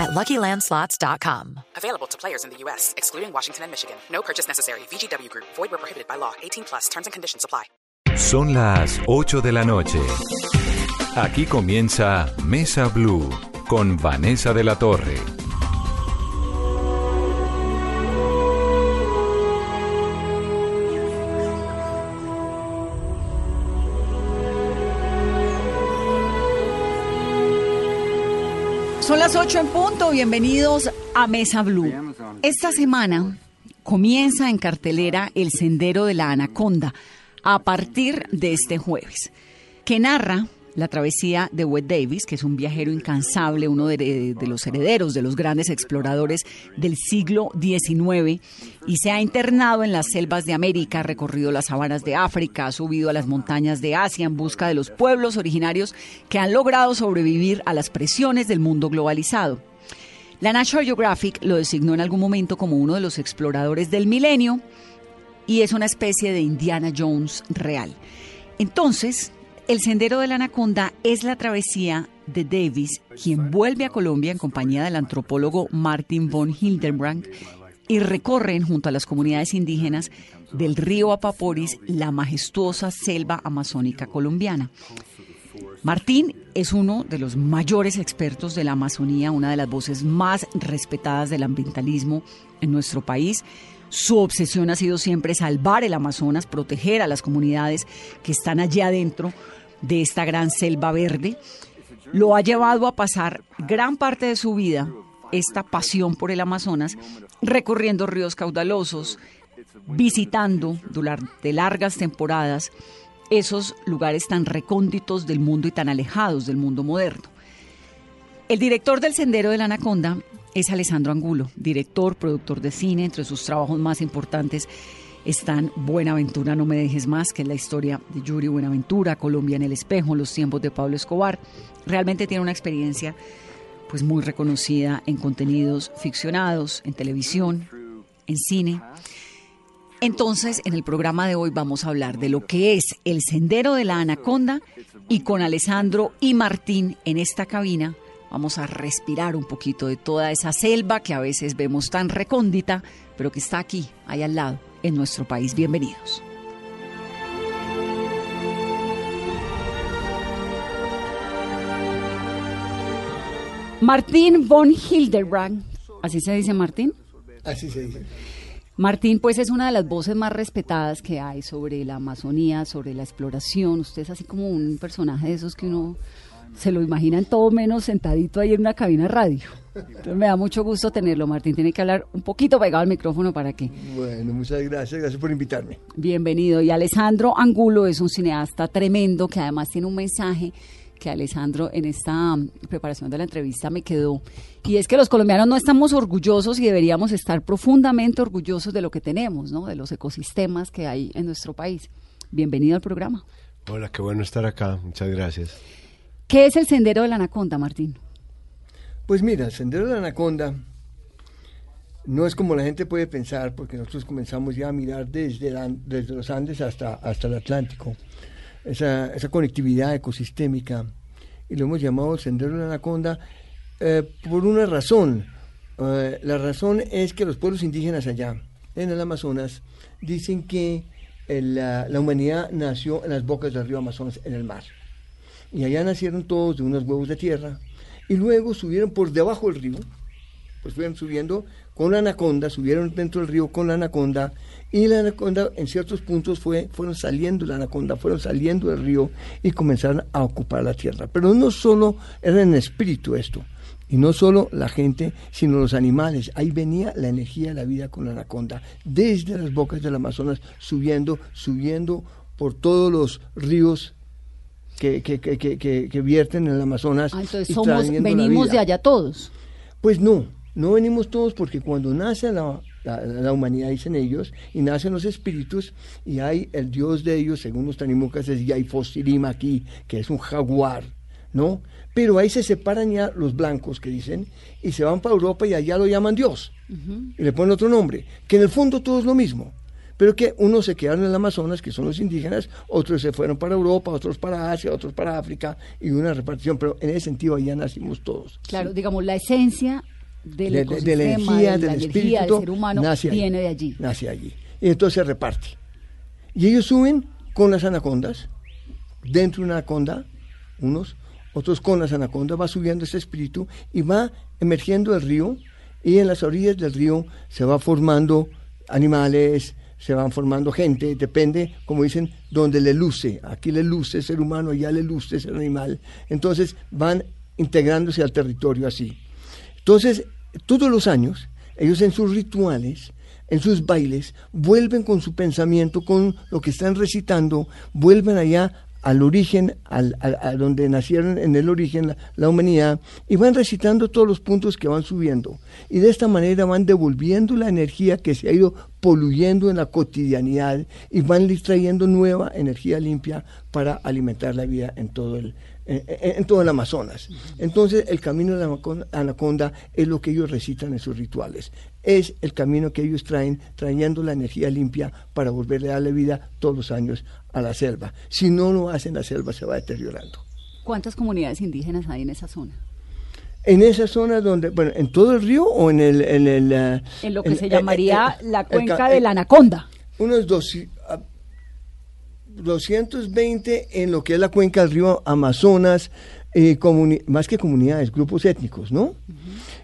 at LuckyLandSlots.com. Available to players in the U.S., excluding Washington and Michigan. No purchase necessary. VGW Group. Void where prohibited by law. 18 plus. Terms and conditions apply. Son las 8 de la noche. Aquí comienza Mesa Blue con Vanessa de la Torre. Las 8 en punto, bienvenidos a Mesa Blue. Esta semana comienza en cartelera El Sendero de la Anaconda a partir de este jueves, que narra la travesía de Wade Davis, que es un viajero incansable, uno de, los herederos de los grandes exploradores del siglo XIX, y se ha internado en las selvas de América, recorrido las sabanas de África, ha subido a las montañas de Asia en busca de los pueblos originarios que han logrado sobrevivir a las presiones del mundo globalizado. La National Geographic lo designó en algún momento como uno de los exploradores del milenio y es una especie de Indiana Jones real. Entonces, el Sendero de la Anaconda es la travesía de Davis, quien vuelve a Colombia en compañía del antropólogo Martin von Hildenbrand y recorren junto a las comunidades indígenas del río Apaporis la majestuosa selva amazónica colombiana. Martín es uno de los mayores expertos de la Amazonía, una de las voces más respetadas del ambientalismo en nuestro país. Su obsesión ha sido siempre salvar el Amazonas, proteger a las comunidades que están allí adentro de esta gran selva verde, lo ha llevado a pasar gran parte de su vida, esta pasión por el Amazonas, recorriendo ríos caudalosos, visitando durante largas temporadas esos lugares tan recónditos del mundo y tan alejados del mundo moderno. El director del Sendero de la Anaconda es Alessandro Angulo, director, productor de cine, entre sus trabajos más importantes están Buenaventura, no me dejes más, que es la historia de Yuri Buenaventura, Colombia en el espejo, los tiempos de Pablo Escobar. Realmente tiene una experiencia pues muy reconocida en contenidos ficcionados, en televisión, en cine. Entonces, en el programa de hoy vamos a hablar de lo que es el sendero de la anaconda y con Alessandro y Martín en esta cabina vamos a respirar un poquito de toda esa selva que a veces vemos tan recóndita, pero que está aquí, ahí al lado en nuestro país. Bienvenidos. Martín von Hildebrand, ¿así se dice Martín? Así se dice. Martín, pues es una de las voces más respetadas que hay sobre la Amazonía, sobre la exploración. Usted es así como un personaje de esos que uno se lo imaginan todo menos sentadito ahí en una cabina radio. Entonces me da mucho gusto tenerlo, Martín. Tiene que hablar un poquito pegado al micrófono para que. Bueno, muchas gracias, gracias por invitarme. Bienvenido. Y Alessandro Angulo es un cineasta tremendo que además tiene un mensaje que Alessandro en esta preparación de la entrevista me quedó. Y es que los colombianos no estamos orgullosos y deberíamos estar profundamente orgullosos de lo que tenemos, ¿no? De los ecosistemas que hay en nuestro país. Bienvenido al programa. Hola, qué bueno estar acá. Muchas gracias. ¿Qué es el Sendero de la Anaconda, Martín? Pues mira, el Sendero de la Anaconda no es como la gente puede pensar, porque nosotros comenzamos ya a mirar desde, los Andes hasta, hasta el Atlántico, esa, esa conectividad ecosistémica, y lo hemos llamado el Sendero de la Anaconda eh, por una razón. Eh, la razón es que los pueblos indígenas allá, en el Amazonas, dicen que la humanidad nació en las bocas del río Amazonas, en el mar y allá nacieron todos de unos huevos de tierra, y luego subieron por debajo del río, pues fueron subiendo con la anaconda, subieron dentro del río con la anaconda, y la anaconda en ciertos puntos fue, fueron saliendo la anaconda, fueron saliendo del río y comenzaron a ocupar la tierra. Pero no solo era en espíritu esto, y no solo la gente, sino los animales. Ahí venía la energía de la vida con la anaconda, desde las bocas del Amazonas, subiendo, subiendo por todos los ríos que, que, que, que, vierten en el Amazonas. Ah, entonces somos, venimos de allá todos. Pues no, no venimos todos porque cuando nace la, la, humanidad, dicen ellos, y nacen los espíritus, y hay el dios de ellos, según los tanimucas, es Yaifosirima aquí, que es un jaguar, ¿no? Pero ahí se separan ya los blancos que dicen, y se van para Europa y allá lo llaman Dios, y le ponen otro nombre, que en el fondo todo es lo mismo pero que unos se quedaron en el Amazonas, que son los indígenas, otros se fueron para Europa, otros para Asia, otros para África, y una repartición, pero en ese sentido allá nacimos todos. Claro, digamos, la esencia del de, de, la energía, del espíritu, ser humano viene de allí. Nace allí. Y entonces se reparte. Y ellos suben con las anacondas, dentro de una anaconda, unos, otros con las anacondas, va subiendo ese espíritu y va emergiendo el río, y en las orillas del río se va formando animales, se van formando gente, depende, como dicen, donde le luce. Aquí le luce ser humano, allá le luce ser animal. Entonces van integrándose al territorio así. Entonces, todos los años, ellos en sus rituales, en sus bailes, vuelven con su pensamiento, con lo que están recitando, vuelven allá al origen, al, a donde nacieron en el origen la, humanidad, y van recitando todos los puntos que van subiendo. Y de esta manera van devolviendo la energía que se ha ido poluyendo en la cotidianidad y van trayendo nueva energía limpia para alimentar la vida en todo el, en, todo el Amazonas. Entonces, el camino de la anaconda es lo que ellos recitan en sus rituales. Es el camino que ellos traen, trayendo la energía limpia para volverle a darle vida todos los años a la selva. Si no lo hacen, la selva se va deteriorando. ¿Cuántas comunidades indígenas hay en esa zona? En esa zona donde, bueno, en todo el río o en el... En, el, eh, en lo que se llamaría la cuenca de la Anaconda. Unos dos, 220 en lo que es la cuenca del río Amazonas, eh, más que comunidades, grupos étnicos, ¿no?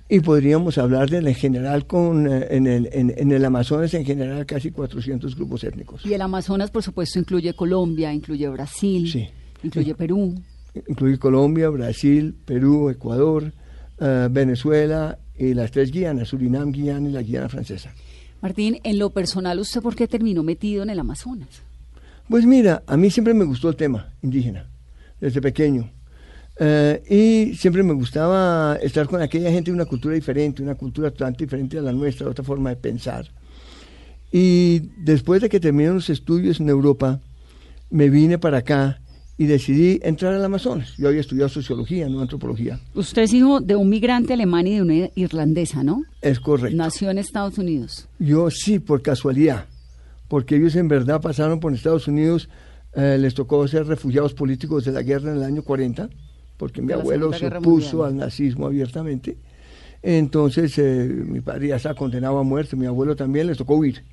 Y podríamos hablar de en general con eh, en, el, en, el Amazonas en general casi 400 grupos étnicos. Y el Amazonas, por supuesto, incluye Colombia, incluye Brasil, incluye Perú. Incluye Colombia, Brasil, Perú, Ecuador, eh, Venezuela y las tres Guianas, Surinam, Guiana y la Guiana francesa. Martín, en lo personal, ¿usted por qué terminó metido en el Amazonas? Pues mira, a mí siempre me gustó el tema indígena, desde pequeño. Eh, y siempre me gustaba estar con aquella gente de una cultura diferente, una cultura totalmente diferente a la nuestra, otra forma de pensar. Y después de que terminé los estudios en Europa, me vine para acá y decidí entrar al Amazonas. Yo había estudiado sociología, no antropología. Usted es hijo de un migrante alemán y de una irlandesa, ¿no? Es correcto. Nació en Estados Unidos. Yo sí, por casualidad porque ellos en verdad pasaron por Estados Unidos, eh, les tocó ser refugiados políticos de la guerra en el año 40, porque mi abuelo se opuso al nazismo abiertamente. Entonces eh, mi padre ya estaba condenado a muerte, mi abuelo también les tocó huir.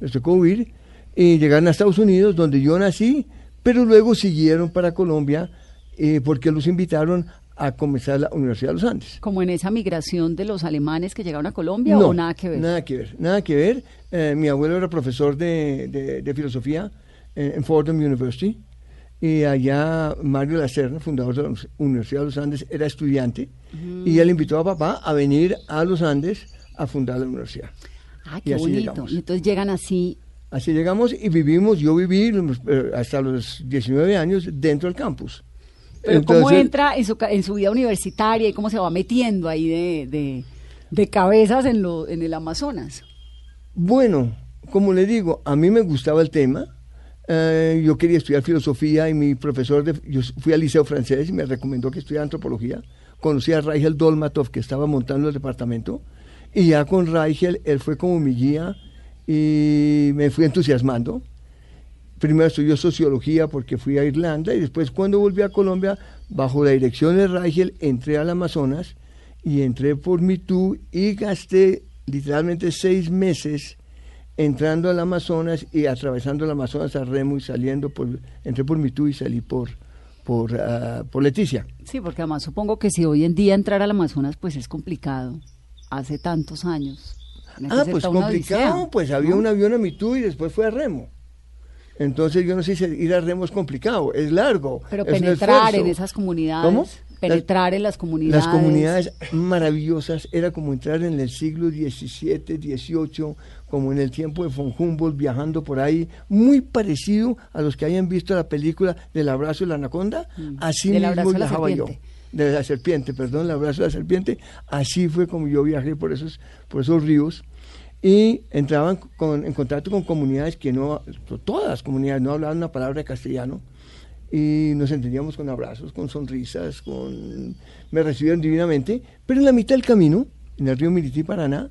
Les tocó huir y llegaron a Estados Unidos, donde yo nací, pero luego siguieron para Colombia eh, porque los invitaron a comenzar la Universidad de los Andes. ¿Como en esa migración de los alemanes que llegaron a Colombia o nada que ver? Nada que ver, nada que ver. Eh, mi abuelo era profesor de, de, filosofía en Fordham University y allá Mario Lacerna, fundador de la Universidad de los Andes, era estudiante y él invitó a papá a venir a los Andes a fundar la universidad. Ah, qué bonito. Y entonces llegan así. Así llegamos y vivimos, yo viví eh, hasta los 19 años dentro del campus. Pero ¿cómo entra en su, en su vida universitaria y cómo se va metiendo ahí de, de, cabezas en, lo, en el Amazonas? Bueno, como le digo, a mí me gustaba el tema. Eh, yo quería estudiar filosofía y mi profesor, yo fui al liceo francés y me recomendó que estudiara antropología. Conocí a Raigel Dolmatov, que estaba montando el departamento, y ya con Raigel, él fue como mi guía y me fui entusiasmando primero estudió sociología porque fui a Irlanda y después cuando volví a Colombia, bajo la dirección de Rachel, entré al Amazonas y entré por Mitú y gasté literalmente seis meses entrando al Amazonas y atravesando el Amazonas a Remo y saliendo por, entré por Mitú y salí por, por, uh, por Leticia. Sí, porque además supongo que si hoy en día entrar al Amazonas pues es complicado, hace tantos años. Ah, pues complicado, pues había un avión a Mitú y después fue a Remo. Entonces yo no sé si ir a remo es complicado, es largo. Pero penetrar en esas comunidades. ¿Cómo? Penetrar en las comunidades. Las comunidades maravillosas, era como entrar en el siglo XVII, XVIII, como en el tiempo de von Humboldt, viajando por ahí, muy parecido a los que hayan visto la película del abrazo de la anaconda, mm. así mismo viajaba yo. de la serpiente, perdón, el abrazo de la serpiente, así fue como yo viajé por esos, por esos ríos. Y entraban con, en contacto con comunidades que no, todas las comunidades no hablaban una palabra de castellano y nos entendíamos con abrazos, con sonrisas, con me recibieron divinamente, pero en la mitad del camino, en el río Mirití Paraná,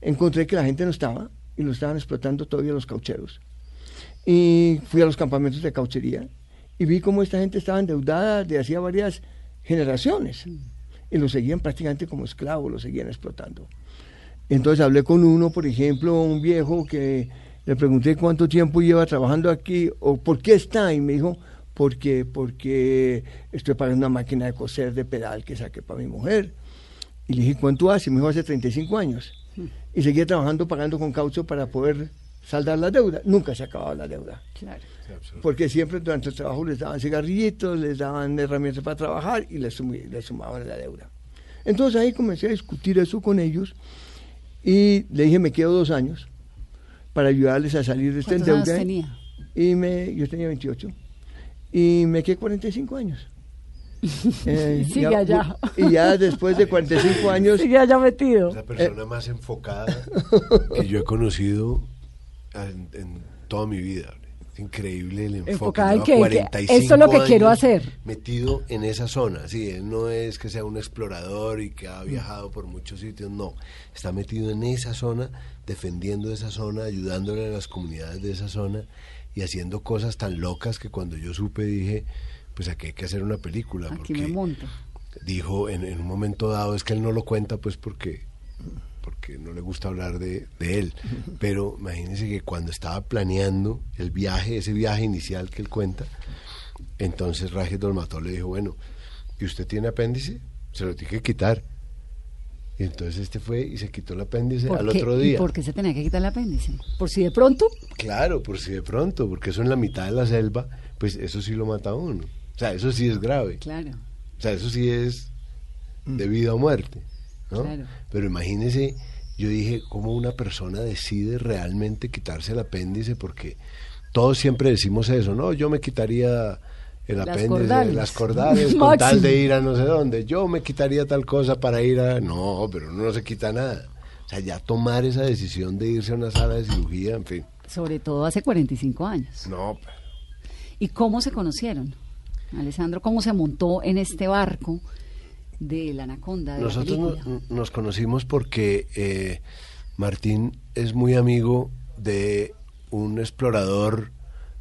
encontré que la gente no estaba y lo estaban explotando todavía los caucheros. Y fui a los campamentos de cauchería y vi cómo esta gente estaba endeudada de hacía varias generaciones y lo seguían prácticamente como esclavos, lo seguían explotando. Entonces hablé con uno, por ejemplo, un viejo que le pregunté cuánto tiempo lleva trabajando aquí o por qué está y me dijo, porque, porque estoy pagando una máquina de coser de pedal que saqué para mi mujer. Y le dije, ¿cuánto hace? Me dijo, hace 35 años. Y seguía trabajando pagando con caucho para poder saldar la deuda. Nunca se acababa la deuda. Claro. Porque siempre durante el trabajo les daban cigarrillitos, les daban herramientas para trabajar y les, les sumaban la deuda. Entonces ahí comencé a discutir eso con ellos y le dije, me quedo dos años para ayudarles a salir de esta deuda. tenía? Y me, yo tenía 28. Y me quedé 45 años. Eh, Sigue allá. Y ya después de 45 años... Sigue allá metido. La persona más enfocada que yo he conocido en, en toda mi vida. Es increíble el enfoque. Enfocada en que, 45 esto es lo que quiero hacer. Metido en esa zona. Sí, él no es que sea un explorador y que ha viajado por muchos sitios, no. Está metido en esa zona, defendiendo esa zona, ayudándole a las comunidades de esa zona y haciendo cosas tan locas que cuando yo supe dije, pues aquí hay que hacer una película. Aquí me monto. Dijo en, en un momento dado, es que él no lo cuenta pues porque porque no le gusta hablar de, él. Pero imagínense que cuando estaba planeando el viaje, ese viaje inicial que él cuenta, entonces Rajes Dolmató le dijo, bueno, ¿y usted tiene apéndice? Se lo tiene que quitar. Y entonces este fue y se quitó el apéndice al otro día. ¿Y por qué se tenía que quitar el apéndice? ¿Por si de pronto? Claro, por si de pronto, porque eso en la mitad de la selva, pues eso sí lo mata a uno. O sea, eso sí es grave. Claro. O sea, eso sí es de vida o muerte. Pero imagínese, yo dije, ¿cómo una persona decide realmente quitarse el apéndice? Porque todos siempre decimos eso, ¿no? Yo me quitaría el apéndice, las cordales, con tal de ir a no sé dónde. Yo me quitaría tal cosa para ir a... No, pero no se quita nada. O sea, ya tomar esa decisión de irse a una sala de cirugía, en fin. Sobre todo hace 45 años. No. ¿Y cómo se conocieron? Alessandro, ¿cómo se montó en este barco? de la Anaconda. Nosotros nos conocimos porque eh, Martín es muy amigo de un explorador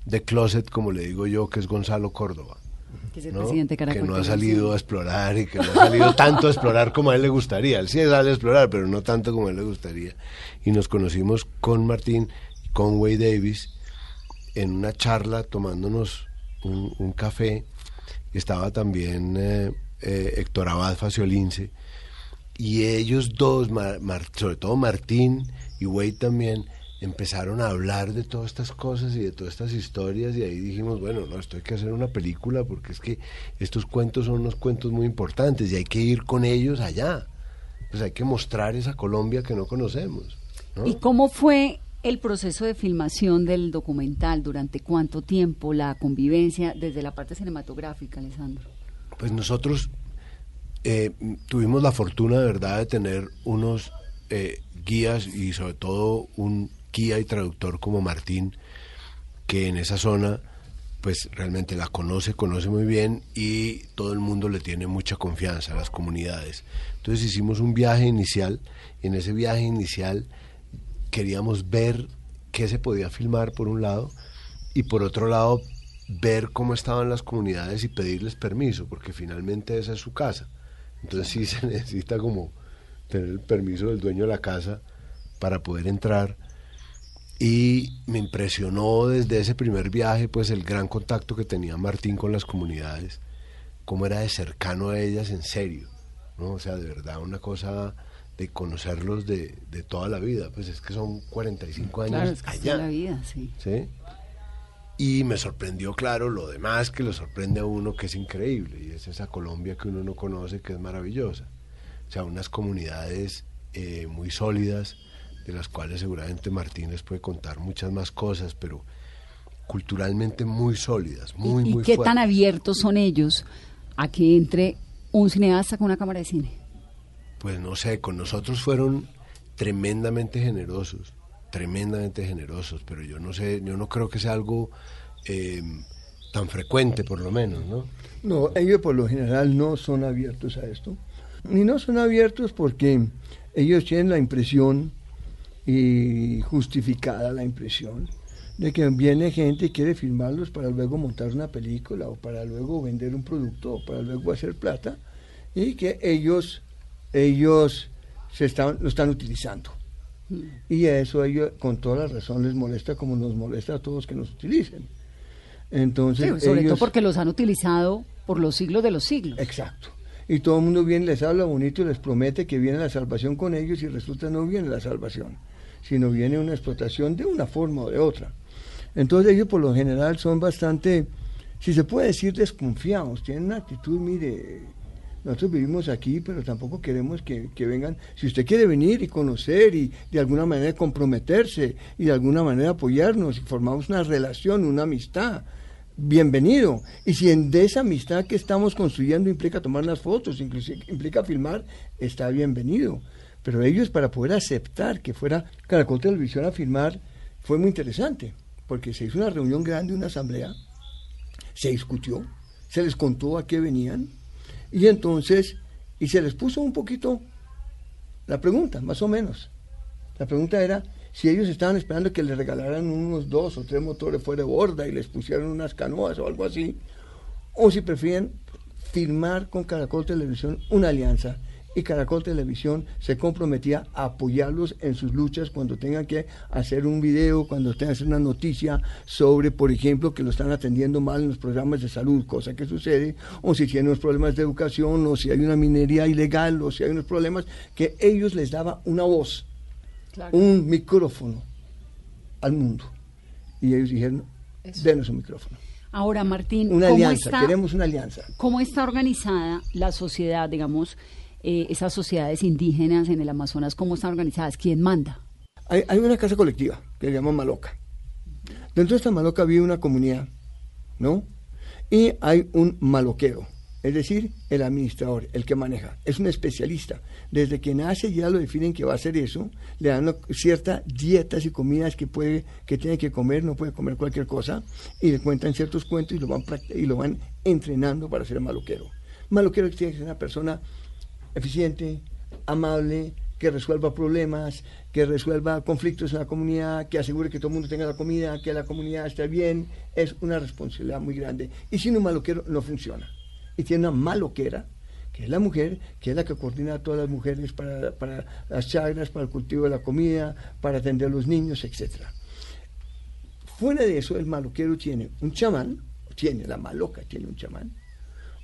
de closet, como le digo yo, que es Gonzalo Córdoba. Que, es el presidente que no ha salido a explorar y que no ha salido tanto a explorar como a él le gustaría. Él sí sale a explorar, pero no tanto como a él le gustaría. Y nos conocimos con Martín con Way Davis en una charla tomándonos un, café. Estaba también eh, eh, Héctor Abad Faciolince, y ellos dos, sobre todo Martín y Wade también, empezaron a hablar de todas estas cosas y de todas estas historias y ahí dijimos, bueno, no, esto hay que hacer una película porque es que estos cuentos son unos cuentos muy importantes y hay que ir con ellos allá. Pues hay que mostrar esa Colombia que no conocemos. ¿Y cómo fue el proceso de filmación del documental? ¿Durante cuánto tiempo? ¿La convivencia desde la parte cinematográfica, Alessandro? Pues nosotros eh, tuvimos la fortuna de verdad de tener unos eh, guías y sobre todo un guía y traductor como Martín, que en esa zona pues realmente la conoce, conoce muy bien y todo el mundo le tiene mucha confianza a las comunidades. Entonces hicimos un viaje inicial, en ese viaje inicial queríamos ver qué se podía filmar por un lado y por otro lado ver cómo estaban las comunidades y pedirles permiso, porque finalmente esa es su casa. Entonces sí se necesita como tener el permiso del dueño de la casa para poder entrar. Y me impresionó desde ese primer viaje, pues el gran contacto que tenía Martín con las comunidades, cómo era de cercano a ellas en serio, ¿no? O sea, de verdad, una cosa de conocerlos de, de toda la vida, pues es que son 45 años claro, es que allá. la vida, sí. ¿Sí? Y me sorprendió, claro, lo demás que le sorprende a uno, que es increíble, y es esa Colombia que uno no conoce, que es maravillosa. O sea, unas comunidades eh, muy sólidas, de las cuales seguramente Martínez puede contar muchas más cosas, pero culturalmente muy sólidas, muy, ¿Y, muy qué tan abiertos son ellos a que entre un cineasta con una cámara de cine? Pues no sé, con nosotros fueron tremendamente generosos, tremendamente generosos, pero yo no sé, yo no creo que sea algo eh, tan frecuente por lo menos, ¿no? No, ellos por lo general no son abiertos a esto. Y no son abiertos porque ellos tienen la impresión, y justificada la impresión, de que viene gente y quiere filmarlos para luego montar una película o para luego vender un producto o para luego hacer plata y que ellos, ellos se están, lo están utilizando. Y eso ellos, con toda la razón, les molesta como nos molesta a todos que nos utilicen. Entonces, sobre ellos- todo porque los han utilizado por los siglos de los siglos. Exacto. Y todo el mundo viene, les habla bonito y les promete que viene la salvación con ellos y resulta no viene la salvación, sino viene una explotación de una forma o de otra. Entonces ellos por lo general son bastante, si se puede decir, desconfiados, tienen una actitud, mire, nosotros vivimos aquí, pero tampoco queremos que, que vengan, si usted quiere venir y conocer y de alguna manera comprometerse y de alguna manera apoyarnos y formamos una relación, una amistad, bienvenido. Y si en esa amistad que estamos construyendo implica tomar las fotos, inclusive implica filmar, está bienvenido. Pero ellos para poder aceptar que fuera Caracol Televisión a filmar fue muy interesante, porque se hizo una reunión grande, una asamblea, se discutió, se les contó a qué venían, y entonces, y se les puso un poquito la pregunta, más o menos. La pregunta era si ellos estaban esperando que les regalaran unos dos o tres motores fuera de borda y les pusieran unas canoas o algo así, o si prefieren firmar con Caracol Televisión una alianza y Caracol Televisión se comprometía a apoyarlos en sus luchas cuando tengan que hacer un video, cuando tengan que hacer una noticia sobre, por ejemplo, que lo están atendiendo mal en los programas de salud, cosa que sucede, o si tienen unos problemas de educación, o si hay una minería ilegal, o si hay unos problemas, que ellos les daba una voz, un micrófono al mundo. Y ellos dijeron, denos un micrófono. Ahora, Martín, Una ¿cómo alianza, está, queremos una alianza. ¿cómo está organizada la sociedad, digamos, eh, esas sociedades indígenas en el Amazonas? ¿Cómo están organizadas? ¿Quién manda? Hay, una casa colectiva que se llama Maloca. Dentro de esta Maloca vive una comunidad, ¿no? Y hay un maloquero, es decir, el administrador, el que maneja. Es un especialista. Desde que nace ya lo definen que va a hacer eso, le dan ciertas dietas y comidas que puede, que tiene que comer, no puede comer cualquier cosa, y le cuentan ciertos cuentos y lo van, y lo van entrenando para ser maloquero. Maloquero tiene que ser una persona eficiente, amable, que resuelva problemas, que resuelva conflictos en la comunidad, que asegure que todo el mundo tenga la comida, que la comunidad esté bien, es una responsabilidad muy grande. Y sin un maloquero no funciona. Y tiene una maloquera, que es la mujer, que es la que coordina a todas las mujeres para, para las chagras, para el cultivo de la comida, para atender a los niños, etcétera. Fuera de eso, el maloquero tiene un chamán, tiene, la maloca tiene un chamán,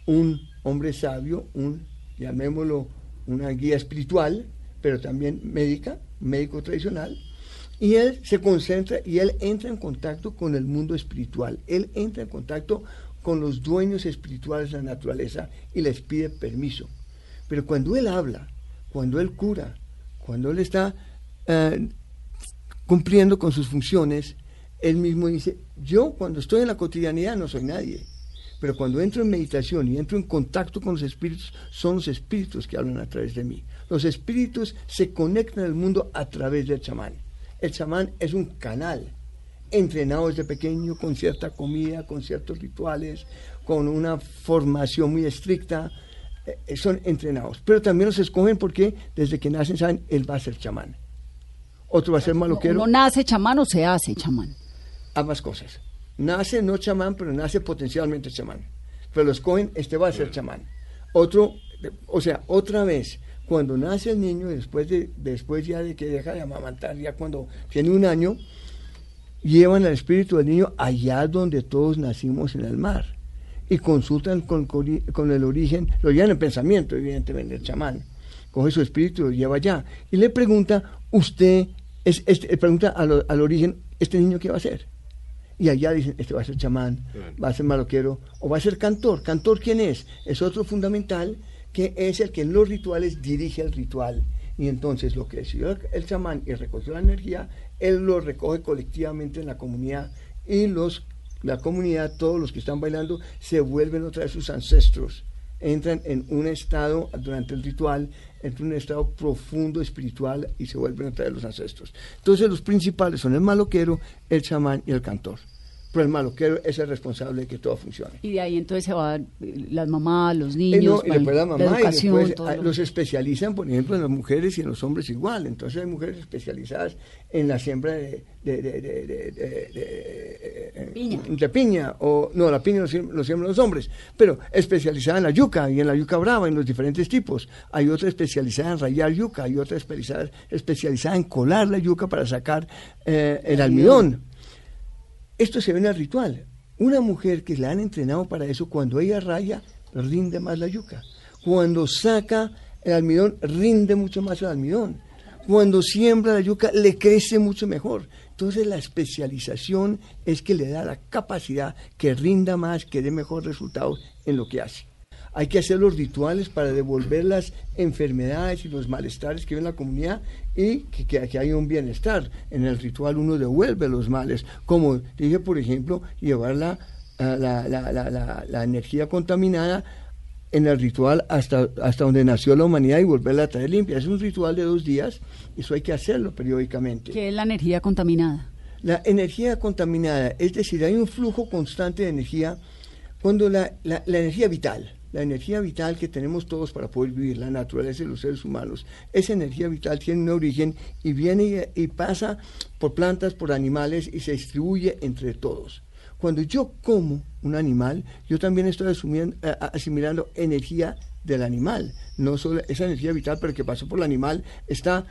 un hombre sabio, un, llamémoslo, una guía espiritual, pero también médica, médico tradicional, y él se concentra y él entra en contacto con el mundo espiritual, él entra en contacto con los dueños espirituales de la naturaleza y les pide permiso. Pero cuando él habla, cuando él cura, cuando él está eh, cumpliendo con sus funciones, él mismo dice, yo cuando estoy en la cotidianidad no soy nadie, pero cuando entro en meditación y entro en contacto con los espíritus, son los espíritus que hablan a través de mí. Los espíritus se conectan al mundo a través del chamán. El chamán es un canal, entrenado desde pequeño con cierta comida, con ciertos rituales, con una formación muy estricta, eh, son entrenados. Pero también los escogen porque desde que nacen saben, él va a ser chamán. Otro va a ser maloquero. ¿Uno nace chamán o se hace chamán? ambas cosas. Nace no chamán, pero nace potencialmente chamán. Pero lo escogen, este va a ser chamán. Otro, o sea, otra vez, cuando nace el niño, después, de, después ya de que deja de amamantar, ya cuando tiene un año, llevan al espíritu del niño allá donde todos nacimos en el mar. Y consultan con, con el origen, lo llevan en pensamiento, evidentemente, el chamán. Coge su espíritu y lo lleva allá. Y le pregunta, usted, es, este, pregunta al, al origen, ¿este niño qué va a hacer? Y allá dicen, este va a ser chamán, va a ser maloquero, o va a ser cantor. ¿Cantor quién es? Es otro fundamental que es el que en los rituales dirige el ritual. Y entonces lo que decidió el chamán y recogió la energía, él lo recoge colectivamente en la comunidad y los, la comunidad, todos los que están bailando, se vuelven otra vez sus ancestros entran en un estado durante el ritual, en un estado profundo espiritual y se vuelven a traer los ancestros. Entonces los principales son el maloquero, el chamán y el cantor pero el maloquero es el responsable de que todo funcione. Y de ahí entonces se van las mamás, los niños, y después la mamá, y después los especializan, por ejemplo, en las mujeres y en los hombres igual. Entonces hay mujeres especializadas en la siembra de, de, de, de piña. de, piña. o no, la piña lo siembran los hombres, pero especializada en la yuca y en la yuca brava, en los diferentes tipos. Hay otra especializada en rayar yuca, hay otra especializada, especializada en colar la yuca para sacar eh, el almidón esto se ve en el ritual. Una mujer que la han entrenado para eso, cuando ella raya, rinde más la yuca. Cuando saca el almidón, rinde mucho más el almidón. Cuando siembra la yuca, le crece mucho mejor. Entonces la especialización es que le da la capacidad que rinda más, que dé mejor resultado en lo que hace hay que hacer los rituales para devolver las enfermedades y los malestares que vive la comunidad y que, que, hay un bienestar. En el ritual uno devuelve los males, como dije, por ejemplo, llevar la, la, la, la, energía contaminada en el ritual hasta, hasta donde nació la humanidad y volverla a traer limpia. Es un ritual de dos días, eso hay que hacerlo periódicamente. ¿Qué es la energía contaminada? La energía contaminada, es decir, hay un flujo constante de energía cuando la, la energía vital, la energía vital que tenemos todos para poder vivir, la naturaleza de los seres humanos, esa energía vital tiene un origen y viene y, pasa por plantas, por animales y se distribuye entre todos. Cuando yo como un animal, yo también estoy asumiendo, asimilando energía del animal, no solo esa energía vital, pero que pasó por el animal, está,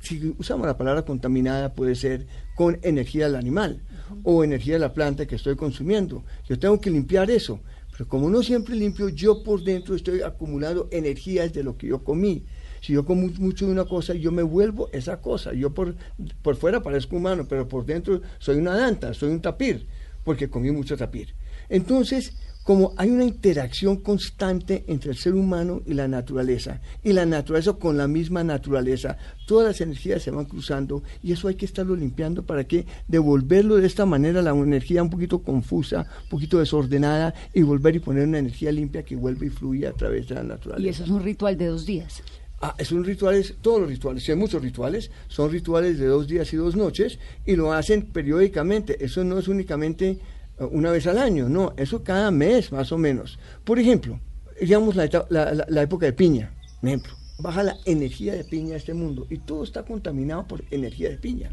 si usamos la palabra contaminada, puede ser con energía del animal o energía de la planta que estoy consumiendo. Yo tengo que limpiar eso. Como no siempre limpio, yo por dentro estoy acumulando energías de lo que yo comí. Si yo como mucho de una cosa, yo me vuelvo esa cosa. Yo por, por fuera parezco humano, pero por dentro soy una danta, soy un tapir, porque comí mucho tapir. Entonces, como hay una interacción constante entre el ser humano y la naturaleza, y la naturaleza con la misma naturaleza, todas las energías se van cruzando y eso hay que estarlo limpiando para que devolverlo de esta manera, la energía un poquito confusa, un poquito desordenada, y volver y poner una energía limpia que vuelve y fluye a través de la naturaleza. Y eso es un ritual de dos días. Ah, es un ritual, todos los rituales, hay muchos rituales, son rituales de dos días y dos noches y lo hacen periódicamente. Eso no es únicamente una vez al año, no, eso cada mes más o menos. Por ejemplo, digamos la, la, época de piña, por ejemplo, baja la energía de piña a este mundo y todo está contaminado por energía de piña.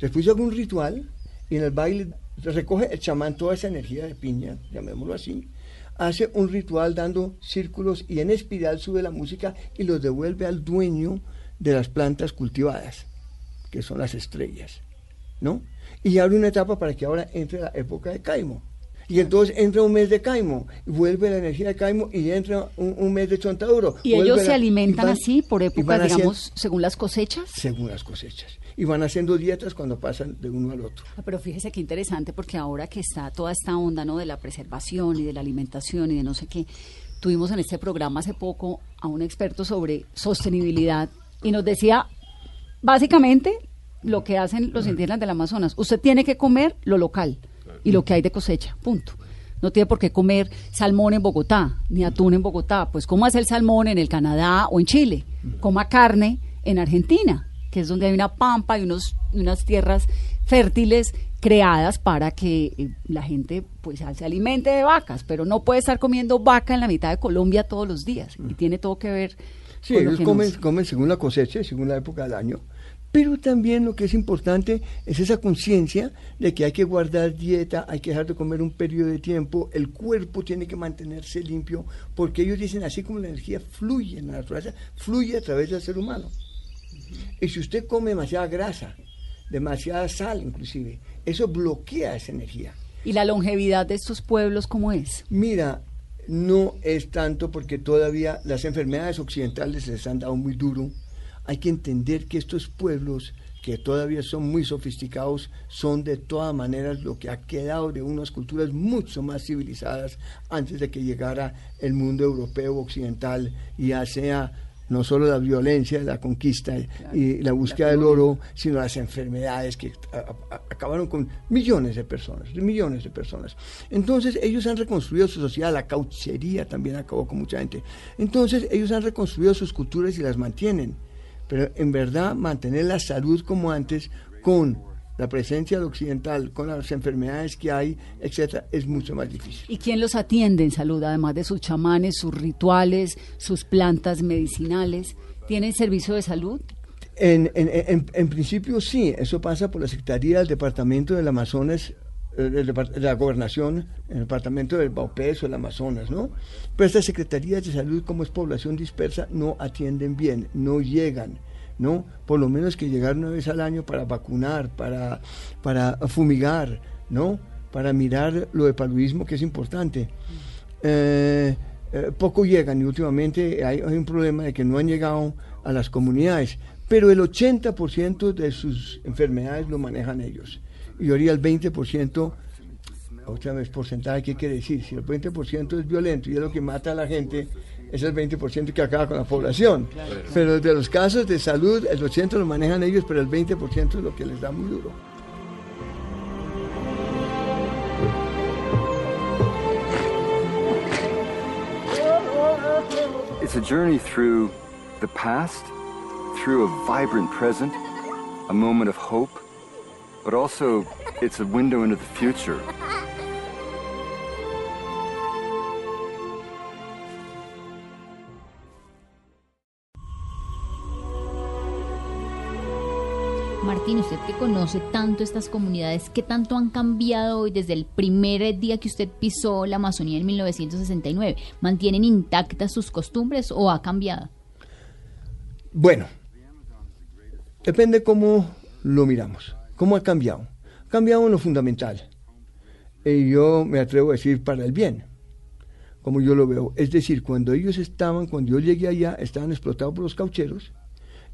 Después yo hago un ritual y en el baile recoge el chamán toda esa energía de piña, llamémoslo así, hace un ritual dando círculos y en espiral sube la música y los devuelve al dueño de las plantas cultivadas, que son las estrellas, ¿no? Y abre una etapa para que ahora entre la época de Caimo. Y entonces entra un mes de Caimo, vuelve la energía de Caimo y entra un, mes de Chontaduro. ¿Y ellos se alimentan así por época, digamos, según las cosechas? Según las cosechas. Y van haciendo dietas cuando pasan de uno al otro. Ah, pero fíjese qué interesante, porque ahora que está toda esta onda ¿no? de la preservación y de la alimentación y de no sé qué, tuvimos en este programa hace poco a un experto sobre sostenibilidad y nos decía, básicamente, lo que hacen los indígenas del Amazonas. Usted tiene que comer lo local y lo que hay de cosecha, punto. No tiene por qué comer salmón en Bogotá, ni atún en Bogotá. Pues cómo hace el salmón en el Canadá o en Chile. Coma carne en Argentina, que es donde hay una pampa y unos, unas tierras fértiles creadas para que eh, la gente pues se alimente de vacas, pero no puede estar comiendo vaca en la mitad de Colombia todos los días. Y tiene todo que ver Sí, ellos comen, comen según la cosecha y según la época del año. Pero también lo que es importante es esa conciencia de que hay que guardar dieta, hay que dejar de comer un periodo de tiempo, el cuerpo tiene que mantenerse limpio, porque ellos dicen, así como la energía fluye en la naturaleza, fluye a través del ser humano. Y si usted come demasiada grasa, demasiada sal inclusive, eso bloquea esa energía. ¿Y la longevidad de estos pueblos cómo es? Mira, no es tanto porque todavía las enfermedades occidentales les han dado muy duro hay que entender que estos pueblos que todavía son muy sofisticados, son de todas maneras lo que ha quedado de unas culturas mucho más civilizadas antes de que llegara el mundo europeo occidental, ya sea no solo la violencia, la conquista y la búsqueda del oro, sino las enfermedades que acabaron con millones de personas, millones de personas. Entonces ellos han reconstruido su sociedad, la cauchería también acabó con mucha gente. Entonces ellos han reconstruido sus culturas y las mantienen. Pero en verdad mantener la salud como antes con la presencia del occidental con las enfermedades que hay, etcétera, es mucho más difícil. ¿Y quién los atiende en salud, además de sus chamanes, sus rituales, sus plantas medicinales? ¿Tienen servicio de salud? En, en, en, principio sí, eso pasa por la Secretaría del Departamento del Amazonas, de la Gobernación, el Departamento del Baupés o el Amazonas, ¿no? Pero estas secretarías de salud, como es población dispersa, no atienden bien, no llegan ¿no? Por lo menos que llegar una vez al año para vacunar, para, para fumigar, ¿no? Para mirar lo de paludismo que es importante. Eh, eh, poco llegan y últimamente hay, un problema de que no han llegado a las comunidades, pero el 80% de sus enfermedades lo manejan ellos. Y ahorita el 20%, otra vez porcentaje, ¿qué quiere decir? Si el 20% es violento y es lo que mata a la gente, es el 20% que acaba con la población. Pero de los casos de salud, el 80% lo manejan ellos, pero el 20% es lo que les da muy duro. It's a journey through the past, through a vibrant present, a moment of hope, but also it's a window into the future. Martín, usted que conoce tanto estas comunidades, ¿qué tanto han cambiado hoy desde el primer día que usted pisó la Amazonía en 1969? ¿Mantienen intactas sus costumbres o ha cambiado? Bueno, depende cómo lo miramos, cómo ha cambiado. Ha cambiado en lo fundamental. Y yo me atrevo a decir para el bien, como yo lo veo. Es decir, cuando ellos estaban, cuando yo llegué allá, estaban explotados por los caucheros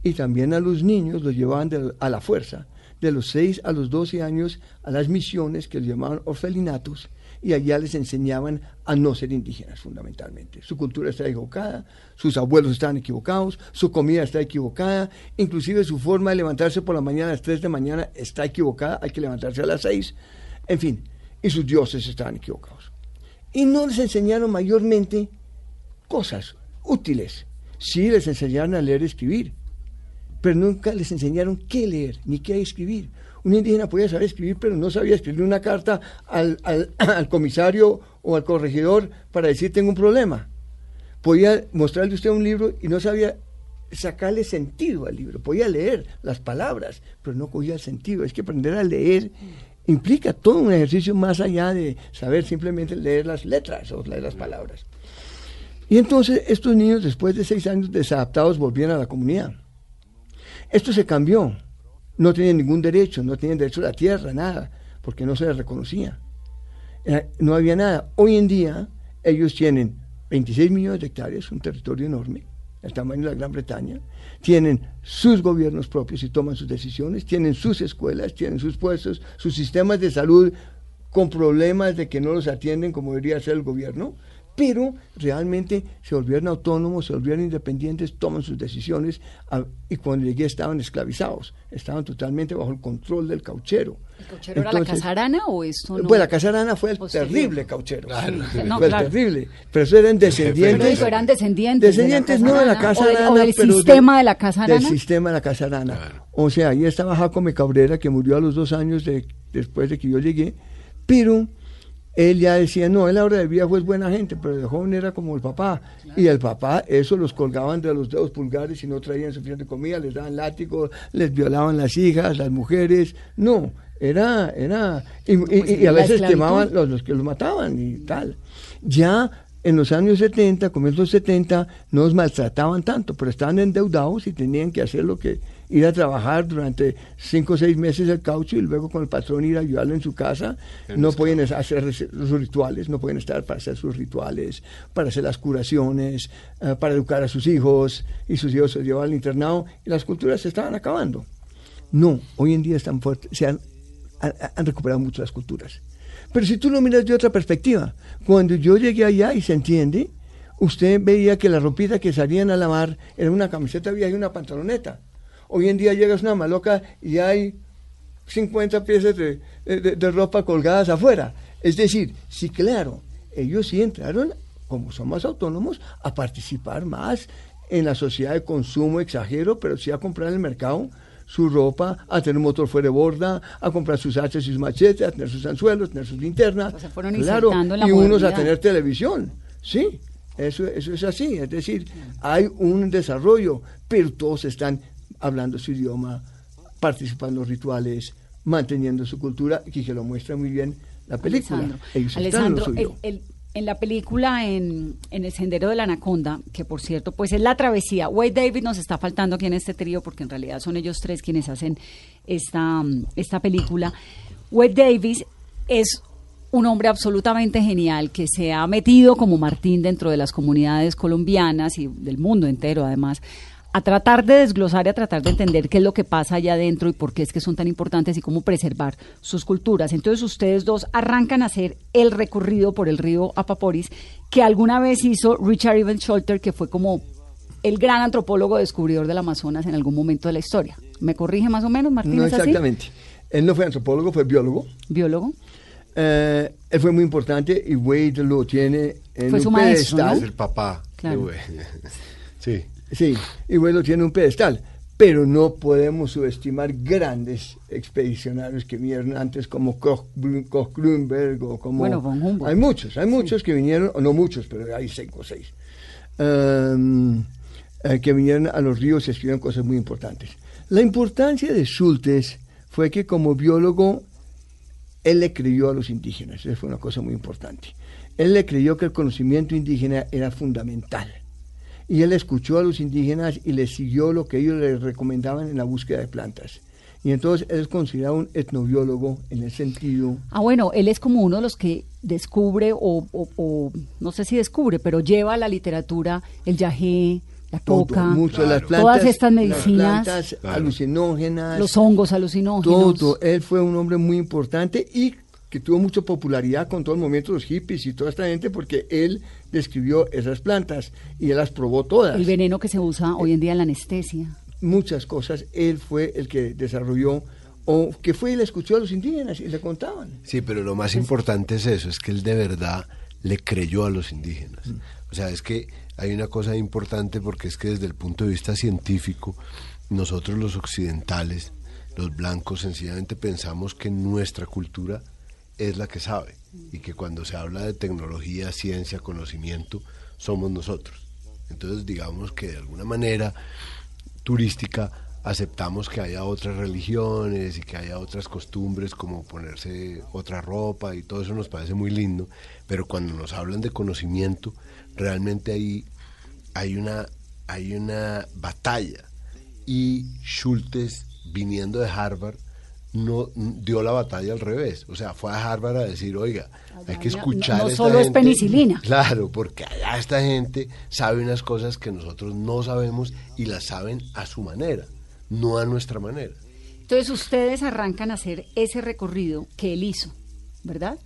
y también a los niños los llevaban a la fuerza, de los 6 a los 12 años, a las misiones que los llamaban orfelinatos, y allá les enseñaban a no ser indígenas fundamentalmente. Su cultura está equivocada, sus abuelos están equivocados, su comida está equivocada, inclusive su forma de levantarse por la mañana a las 3 de mañana está equivocada, hay que levantarse a las 6, en fin, y sus dioses estaban equivocados. Y no les enseñaron mayormente cosas útiles, sí les enseñaron a leer y escribir, pero nunca les enseñaron qué leer ni qué escribir. Un indígena podía saber escribir, pero no sabía escribir una carta al, al, comisario o al corregidor para decir tengo un problema. Podía mostrarle usted un libro y no sabía sacarle sentido al libro. Podía leer las palabras, pero no cogía el sentido. Es que aprender a leer implica todo un ejercicio más allá de saber simplemente leer las letras o leer las palabras. Y entonces estos niños, después de seis años desadaptados, volvieron a la comunidad. Esto se cambió. No tenían ningún derecho, no tenían derecho a la tierra, nada, porque no se les reconocía. No había nada. Hoy en día ellos tienen 26 millones de hectáreas, un territorio enorme, el tamaño de la Gran Bretaña, tienen sus gobiernos propios y toman sus decisiones, tienen sus escuelas, tienen sus puestos, sus sistemas de salud con problemas de que no los atienden como debería ser el gobierno, pero realmente se volvieron autónomos, se volvieron independientes, toman sus decisiones y cuando llegué estaban esclavizados, estaban totalmente bajo el control del cauchero. ¿El cauchero era la casarana o eso no? Pues la casarana fue el terrible cauchero. fue el terrible. Pero eso eran descendientes. Pero eran descendientes. Descendientes no de la casarana. O, del sistema de, la casarana. Del sistema de la casarana. O sea, ahí estaba Jacome Cabrera, que murió a los dos años de, después de que yo llegué, pero él ya decía, no, él ahora de viejo es buena gente, pero de joven era como el papá. Y el papá, eso los colgaban de los dedos pulgares y no traían suficiente comida, les daban látigos, les violaban las hijas, las mujeres. No, era, era, y, pues a veces quemaban los, los que los mataban y tal. Ya en los años 70, comienzos 70, no los maltrataban tanto, pero estaban endeudados y tenían que hacer lo que ir a trabajar durante cinco o seis meses el caucho y luego con el patrón ir a ayudarlo en su casa. no pueden hacer sus rituales, no pueden estar para hacer sus rituales, para hacer las curaciones, eh, para educar a sus hijos y sus hijos se llevaban al internado y las culturas se estaban acabando. No, hoy en día están fuertes, se han, han recuperado mucho las culturas. Pero si tú lo miras de otra perspectiva, cuando yo llegué allá y se entiende, usted veía que la ropita que salían a lavar era una camiseta vieja y una pantaloneta. Hoy en día llegas a una maloca y hay 50 piezas de, de- de ropa colgadas afuera. Es decir, sí, claro, ellos sí entraron, como son más autónomos, a participar más en la sociedad de consumo, exagero, pero sí a comprar en el mercado su ropa, a tener un motor fuera de borda, a comprar sus hachas y sus machetes, a tener sus anzuelos, tener sus linternas. O sea, fueron claro, la y unos a tener televisión. Sí, eso, eso es así. Es decir, hay un desarrollo, pero todos están hablando su idioma, participando en los rituales, manteniendo su cultura, y que lo muestra muy bien la película. Alessandro, Ellos Alessandro, el- el- en la película en, en El Sendero de la Anaconda, que por cierto, pues es la travesía. Wade David nos está faltando aquí en este trío porque en realidad son ellos tres quienes hacen esta, esta película. Wade Davis es un hombre absolutamente genial que se ha metido como Martín dentro de las comunidades colombianas y del mundo entero además a tratar de desglosar y a tratar de entender qué es lo que pasa allá adentro y por qué es que son tan importantes y cómo preservar sus culturas. Entonces ustedes dos arrancan a hacer el recorrido por el río Apaporis que alguna vez hizo Richard Evans Scholter, que fue como el gran antropólogo descubridor del Amazonas en algún momento de la historia. ¿Me corrige más o menos, Martín? No ¿es así? exactamente. Él no fue antropólogo, fue biólogo. Biólogo. Eh, él fue muy importante y Wade lo tiene en Fue un su maestro, pedestal. Es el papá. Claro. de Wade. Sí. Sí, y lo tiene en un pedestal. Pero no podemos subestimar grandes expedicionarios que vinieron antes, como Koch, Koch Grünberg o como. Bueno, von Humboldt. Hay muchos, hay muchos que vinieron, o no muchos, pero hay cinco o seis, um, eh, que vinieron a los ríos y escribieron cosas muy importantes. La importancia de Schultes fue que como biólogo él le creyó a los indígenas, eso fue una cosa muy importante. Él le creyó que el conocimiento indígena era fundamental. Y él escuchó a los indígenas y les siguió lo que ellos le recomendaban en la búsqueda de plantas. Y entonces él es considerado un etnobiólogo en el sentido Ah, bueno, él es como uno de los que descubre, o, o- o no sé si descubre, pero lleva a la literatura el yagé, la todo, coca, mucho las plantas, todas estas las medicinas, plantas Claro. alucinógenas, los hongos alucinógenos. todo. Él fue un hombre muy importante y que tuvo mucha popularidad con todo el movimiento de los hippies y toda esta gente porque él describió esas plantas y él las probó todas. El veneno que se usa hoy en día en la anestesia. muchas cosas, él fue el que desarrolló, o que fue y le escuchó a los indígenas y le contaban. Sí, pero lo más importante es eso, es que él de verdad le creyó a los indígenas. O sea, es que hay una cosa importante porque es que desde el punto de vista científico, nosotros los occidentales, los blancos, sencillamente pensamos que nuestra cultura es la que sabe y que cuando se habla de tecnología, ciencia, conocimiento, somos nosotros. Entonces, digamos que de alguna manera turística aceptamos que haya otras religiones y que haya otras costumbres como ponerse otra ropa y todo eso nos parece muy lindo, pero cuando nos hablan de conocimiento, realmente ahí hay una, hay una batalla y Schultes viniendo de Harvard no dio la batalla al revés, o sea, fue a Harvard a decir, oiga, hay que escuchar no a esta solo es gente". penicilina. Claro, porque allá esta gente sabe unas cosas que nosotros no sabemos y las saben a su manera, no a nuestra manera. Entonces ustedes arrancan a hacer ese recorrido que él hizo, ¿verdad?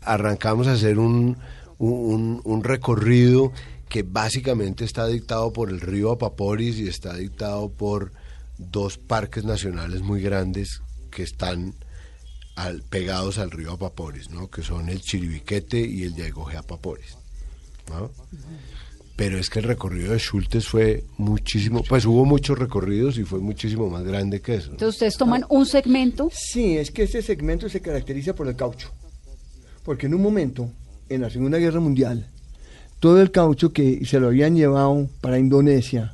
Arrancamos a hacer un, un, un recorrido que básicamente está dictado por el río Apaporis y está dictado por dos parques nacionales muy grandes que están al- pegados al río Apaporis, ¿no? que son el Chiribiquete y el Yagoje Apaporis. ¿no? Pero es que el recorrido de Schultes fue muchísimo, pues hubo muchos recorridos y fue muchísimo más grande que eso. ¿no? Entonces ustedes toman un segmento, Sí, es que este segmento se caracteriza por el caucho. Porque en un momento, en la Segunda Guerra Mundial, todo el caucho que se lo habían llevado para Indonesia,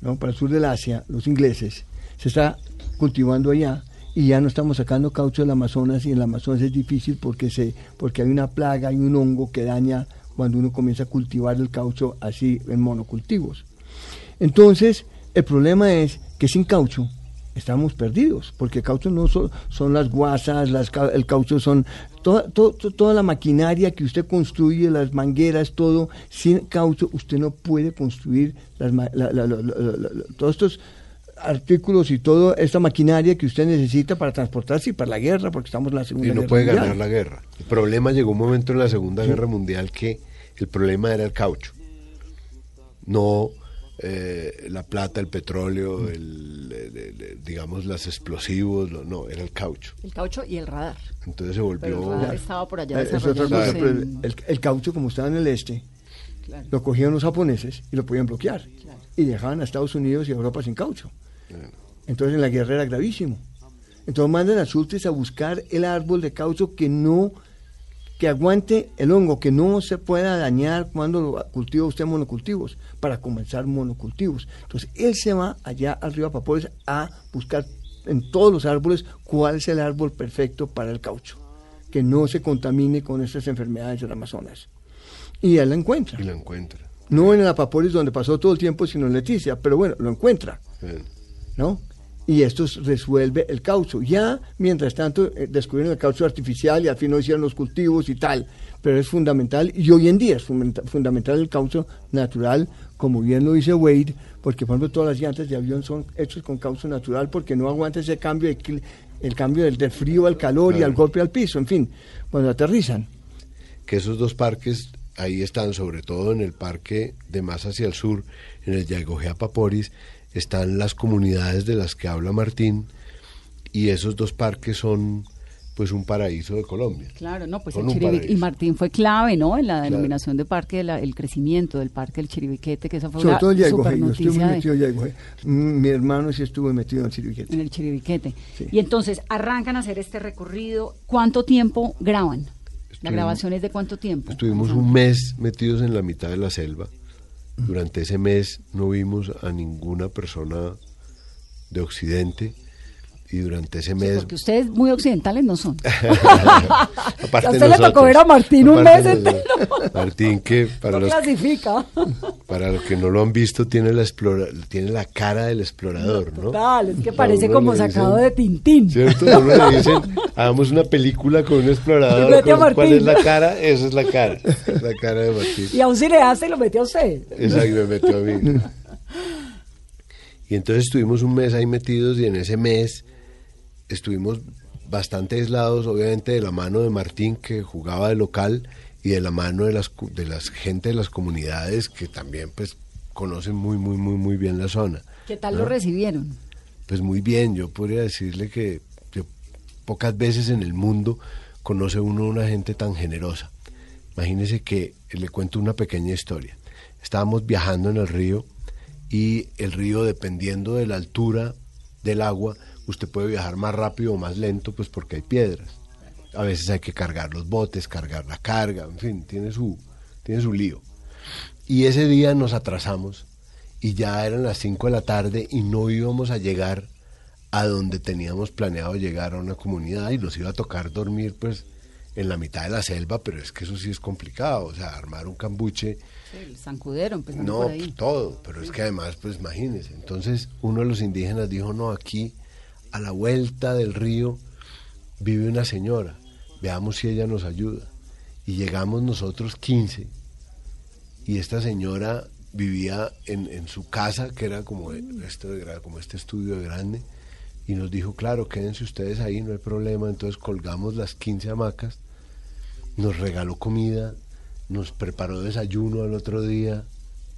¿no? para el sur del Asia, los ingleses, se está cultivando allá y ya no estamos sacando caucho del Amazonas y en el Amazonas es difícil porque, se, porque hay una plaga, hay un hongo que daña cuando uno comienza a cultivar el caucho así en monocultivos. Entonces, el problema es que sin caucho estamos perdidos, porque el caucho no so- son las guasas, el caucho son toda, to- to- toda la maquinaria que usted construye, las mangueras, todo. Sin caucho usted no puede construir las la- la- todos estos artículos y toda esta maquinaria que usted necesita para transportarse y para la guerra, porque estamos en la Segunda y no Guerra puede Mundial. ganar la guerra. El problema llegó un momento en la Segunda Guerra Mundial que el problema era el caucho. no eh, la plata, el petróleo, el, el- el- digamos, los explosivos, lo- no, era el caucho. El caucho y el radar. Entonces se Pero volvió... el radar estaba por allá Eh, Es otra cosa, desarrollándose el, en- el- el caucho, como estaba en el este, Claro. lo cogían los japoneses y lo podían bloquear. Y dejaban a Estados Unidos y a Europa sin caucho. Entonces en la guerra era gravísimo. Entonces mandan a Sultes a buscar el árbol de caucho que no, que aguante el hongo, que no se pueda dañar cuando lo cultiva usted monocultivos, para comenzar monocultivos. Entonces él se va allá al río Apapores a buscar en todos los árboles cuál es el árbol perfecto para el caucho, que no se contamine con estas enfermedades del Amazonas. Y él la encuentra. Y lo encuentra. No en el Apaporis donde pasó todo el tiempo, sino en Leticia, pero bueno, lo encuentra. Bien. ¿No? Y esto resuelve el caucho. Ya, mientras tanto, eh, descubrieron el caucho artificial y al fin no hicieron los cultivos y tal, pero es fundamental, y hoy en día es fundamenta- fundamental el caucho natural, como bien lo dice Wade, porque por ejemplo todas las llantas de avión son hechas con caucho natural porque no aguanta ese cambio, de el cambio del, del frío al calor y al golpe al piso, en fin, cuando aterrizan. que esos dos parques ahí están, sobre todo en el parque de más hacia el sur, en el están las comunidades de las que habla Martín, y esos dos parques son pues un paraíso de Colombia. Claro, no, pues Son el y Martín fue clave, ¿no? En la Claro. denominación de parque, de la- el crecimiento del parque del Chiribiquete, que esa fue Sobre una todo super yo estuve noticia de- metido en Yaigoje. Mm, Mi hermano sí estuvo metido en el Chiribiquete. en el Chiribiquete. Sí. Y entonces arrancan a hacer este recorrido. ¿Cuánto tiempo graban? ¿La grabación es de cuánto tiempo? Estuvimos un mes metidos en la mitad de la selva. Durante ese mes no vimos a ninguna persona de Occidente y durante ese Sí, mes porque ustedes muy occidentales no son. Aparte a usted le tocó ver a Martín un mes entero. Martín que para no los clasifica. para los que no lo han visto tiene la explora, tiene la cara del explorador, ¿no? Total, es que parece como sacado dicen- de Tintín. ¿Cierto? A uno le dicen, hagamos una película con un explorador. A ¿cuál- ¿Cuál Martín. es la cara? Esa es la cara. La cara de Martín. Y aún si le hace, lo metió a usted. Que me metió a mí. Y entonces estuvimos un mes ahí metidos y en ese mes estuvimos bastante aislados, obviamente de la mano de Martín que jugaba de local y de la mano de las de las gente de las comunidades que también pues conocen muy muy muy muy bien la zona. ¿Qué tal lo recibieron? Pues muy bien, yo podría decirle que, que pocas veces en el mundo conoce uno una gente tan generosa. Imagínese que le cuento una pequeña historia. Estábamos viajando en el río y el río, dependiendo de la altura del agua, usted puede viajar más rápido o más lento, pues porque hay piedras. A veces hay que cargar los botes, cargar la carga, en fin, tiene su, tiene su lío. Y ese día nos atrasamos y ya eran las 5 de la tarde y no íbamos a llegar a donde teníamos planeado llegar a una comunidad y nos iba a tocar dormir pues en la mitad de la selva, pero es que eso sí es complicado, o sea, armar un cambuche, El zancudero, empezando no, por ahí. pues, todo, pero es que además, pues imagínense, entonces uno de los indígenas dijo, no, aquí a la vuelta del río vive una señora, veamos si ella nos ayuda. Y llegamos nosotros 15 y esta señora vivía en, en su casa, que era como este, como este estudio de grande, y nos dijo, claro, quédense ustedes ahí, no hay problema. Entonces colgamos las 15 hamacas, nos regaló comida, nos preparó desayuno al otro día,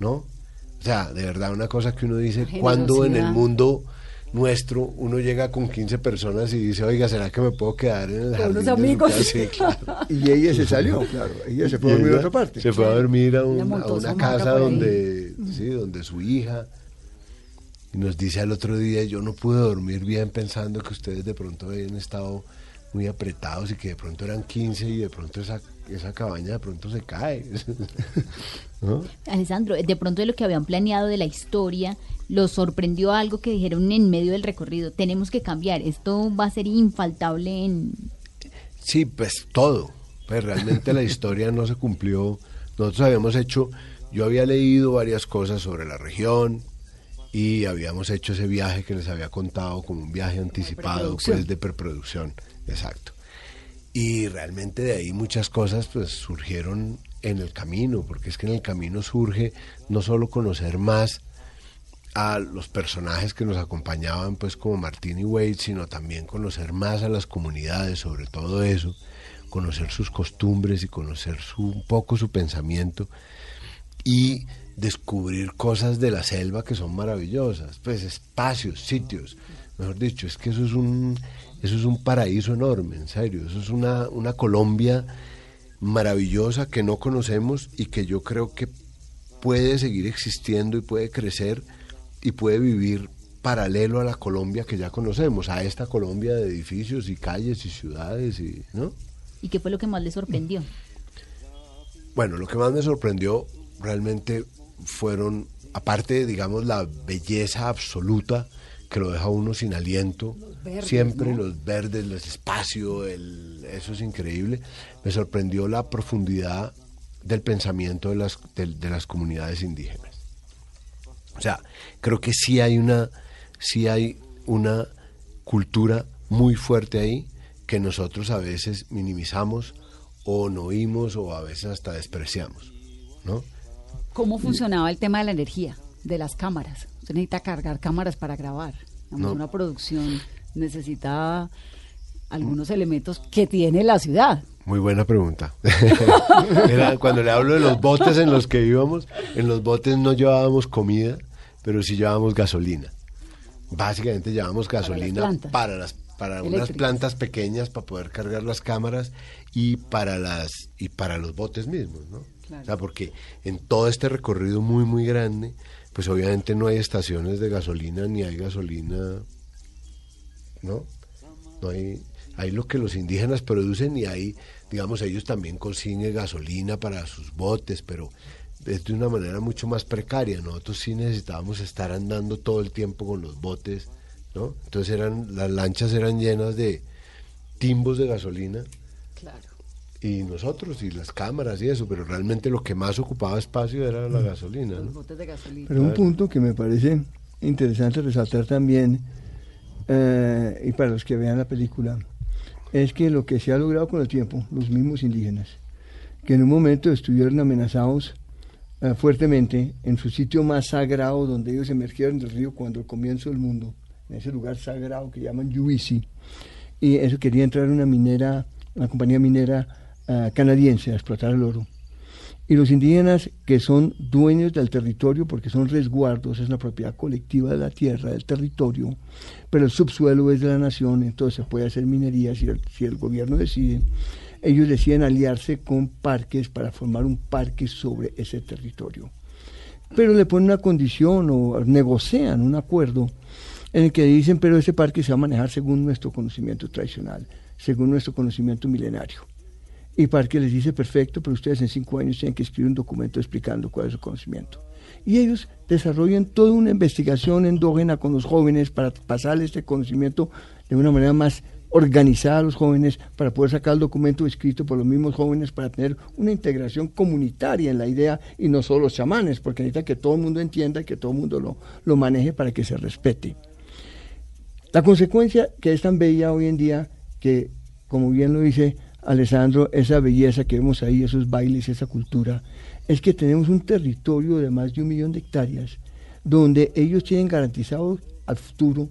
¿no? O sea, de verdad, una cosa que uno dice, Una cuando en el mundo nuestro uno llega con 15 personas y dice, oiga, ¿será que me puedo quedar en el Con jardín unos amigos. casa?" Sí, claro. Y ella se salió, claro. Ella se fue a Y dormir a otra parte. Se fue a dormir a, un- una casa donde, sí, donde su hija. Y nos dice al otro día, yo no pude dormir bien pensando que ustedes de pronto habían estado muy apretados y que de pronto eran 15 y de pronto esa, esa cabaña de pronto se cae. ¿No? Alessandro, de pronto de lo que habían planeado de la historia, los sorprendió algo que dijeron en medio del recorrido, tenemos que cambiar, esto va a ser infaltable en... Sí, pues todo. Pues realmente la historia no se cumplió. Nosotros habíamos hecho, yo había leído varias cosas sobre la región y habíamos hecho ese viaje que les había contado como un viaje anticipado pues de preproducción, exacto. Y realmente de ahí muchas cosas pues surgieron en el camino, porque es que en el camino surge no solo conocer más a los personajes que nos acompañaban, pues como Martín y Wade, sino también conocer más a las comunidades, sobre todo eso, conocer sus costumbres y conocer su, un poco su pensamiento y descubrir cosas de la selva que son maravillosas, pues espacios, sitios, mejor dicho, es que eso es un, eso es un paraíso enorme, en serio, eso es una, una Colombia maravillosa que no conocemos y que yo creo que puede seguir existiendo y puede crecer y puede vivir paralelo a la Colombia que ya conocemos, a esta Colombia de edificios y calles y ciudades y, ¿no? ¿Y qué fue lo que más le sorprendió? Bueno, lo que más me sorprendió realmente fueron, aparte, digamos, la belleza absoluta que lo deja uno sin aliento, siempre los verdes, el espacio, el, eso es increíble. Me sorprendió la profundidad del pensamiento de las, de, las comunidades indígenas. O sea, creo que sí hay una, sí hay una cultura muy fuerte ahí que nosotros a veces minimizamos o no oímos o a veces hasta despreciamos, ¿no? ¿Cómo funcionaba el tema de la energía, de las cámaras? Usted necesita cargar cámaras para grabar. Una producción necesita algunos elementos que tiene la ciudad. Muy buena pregunta. cuando le hablo de los botes en los que íbamos, en los botes no llevábamos comida, pero sí llevábamos gasolina. Básicamente llevábamos gasolina para las para unas plantas pequeñas para poder cargar las cámaras y para las y para los botes mismos, ¿no? O sea, porque en todo este recorrido muy muy grande, pues obviamente no hay estaciones de gasolina ni hay gasolina, ¿no? No hay hay lo que los indígenas producen y hay, digamos, ellos también consiguen gasolina para sus botes, pero es de una manera mucho más precaria. Nosotros sí necesitábamos estar andando todo el tiempo con los botes entonces eran, las lanchas eran llenas de timbos de gasolina. Y nosotros, y las cámaras y eso, pero realmente lo que más ocupaba espacio era la mm. gasolina. Pero un punto que me parece interesante resaltar también, eh, y para los que vean la película, es que lo que se ha logrado con el tiempo, los mismos indígenas, que en un momento estuvieron amenazados eh, fuertemente en su sitio más sagrado donde ellos emergieron del río cuando el comienzo del mundo, en ese lugar sagrado que llaman Yuisi, y eso quería entrar una minera, una compañía minera ah, canadiense a explotar el oro. Y los indígenas que son dueños del territorio, porque son resguardos, es una propiedad colectiva de la tierra, del territorio, pero el subsuelo es de la nación, entonces se puede hacer minería si el gobierno decide. Ellos deciden aliarse con parques para formar un parque sobre ese territorio. Pero le ponen una condición o negocian un acuerdo en el que dicen, pero ese parque se va a manejar según nuestro conocimiento tradicional, según nuestro conocimiento milenario. Y Parque les dice, perfecto, pero ustedes en cinco años tienen que escribir un documento explicando cuál es su conocimiento. Y ellos desarrollan toda una investigación endógena con los jóvenes para pasarles este conocimiento de una manera más organizada a los jóvenes, para poder sacar el documento escrito por los mismos jóvenes, para tener una integración comunitaria en la idea y no solo los chamanes, porque necesita que todo el mundo entienda y que todo el mundo lo, lo maneje para que se respete. La consecuencia que es tan bella hoy en día, que como bien lo dice Alessandro, esa belleza que vemos ahí, esos bailes, esa cultura, es que tenemos un territorio de más de un millón de hectáreas, donde ellos tienen garantizado al futuro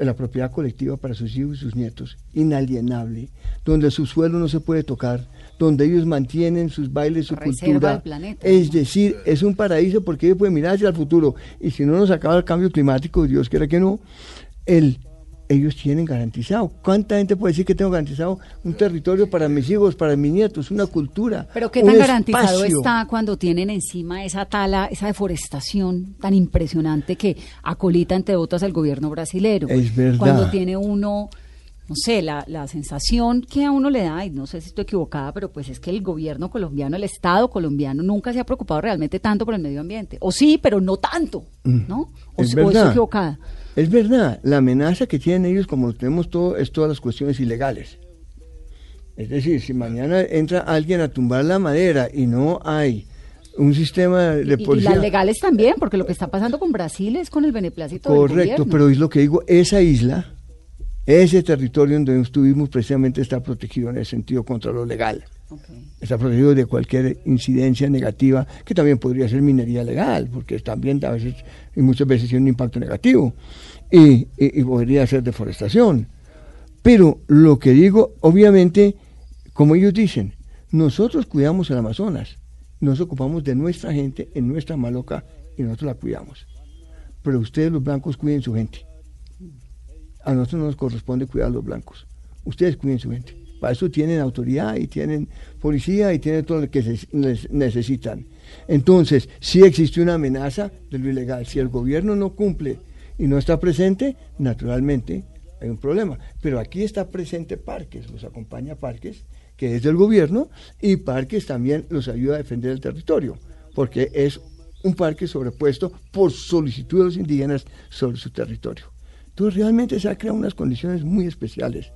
la, propiedad colectiva para sus hijos y sus nietos, inalienable, donde su suelo no se puede tocar, donde ellos mantienen sus bailes, su cultura. es decir, es un paraíso porque ellos pueden mirar hacia el futuro. Y si no nos acaba el cambio climático, Dios quiera que no, el, ellos tienen garantizado. ¿Cuánta gente puede decir que tengo garantizado un territorio para mis hijos, para mis nietos, una cultura? Pero ¿qué tan garantizado está cuando tienen encima esa tala, esa deforestación tan impresionante que acolita, entre otras, el gobierno brasilero? Es verdad. Cuando tiene uno no sé, la, la, sensación que a uno le da, y no sé si estoy equivocada, pero pues es que el gobierno colombiano, el Estado colombiano, nunca se ha preocupado realmente tanto por el medio ambiente. O sí, pero no tanto, mm. ¿no? O, es o estoy equivocada. Es verdad, la amenaza que tienen ellos, como tenemos todo, es todas las cuestiones ilegales. Es decir, si mañana entra alguien a tumbar la madera y no hay un sistema de policía... Y, las legales también, porque lo que está pasando con Brasil es con el beneplácito Correcto, pero es lo que digo, esa isla, ese territorio donde estuvimos precisamente está protegido en el sentido contra lo legal. Está protegido de cualquier incidencia negativa, que también podría ser minería legal, porque también a veces y muchas veces tiene un impacto negativo, y, podría ser deforestación. Pero lo que digo, obviamente, como ellos dicen, nosotros cuidamos el Amazonas, nos ocupamos de nuestra gente en nuestra maloca y nosotros la cuidamos. Pero ustedes los blancos cuiden su gente. A nosotros no nos corresponde cuidar a los blancos. Ustedes cuiden su gente. Para eso tienen autoridad y tienen policía y tienen todo lo que se- les- necesitan. Entonces, si existe una amenaza de lo ilegal, si el gobierno no cumple y no está presente, naturalmente hay un problema. Pero aquí está presente Parques, los acompaña Parques, que es del gobierno, y Parques también los ayuda a defender el territorio, porque es un parque sobrepuesto por solicitud de los indígenas sobre su territorio. Entonces realmente se han creado unas condiciones muy especiales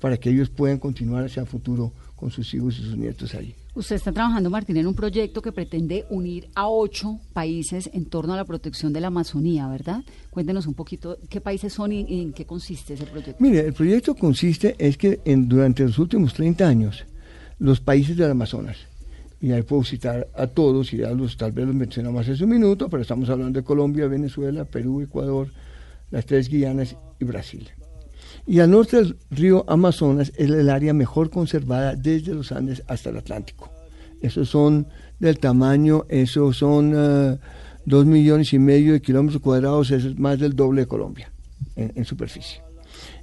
para que ellos puedan continuar hacia el futuro con sus hijos y sus nietos ahí. Usted está trabajando, Martín, en un proyecto que pretende unir a ocho países en torno a la protección de la Amazonía, ¿verdad? Cuéntenos un poquito qué países son y, y en qué consiste ese proyecto. Mire, el proyecto consiste es que en, durante los últimos 30 años los países del Amazonas, y ahí puedo citar a todos y ya los, tal vez los mencionamos hace un minuto, pero estamos hablando de Colombia, Venezuela, Perú, Ecuador, las tres Guianas y Brasil. Y al norte del río Amazonas es el área mejor conservada desde los Andes hasta el Atlántico. Esos son del tamaño, esos son eh, dos millones y medio de kilómetros cuadrados, es más del doble de Colombia en, en superficie.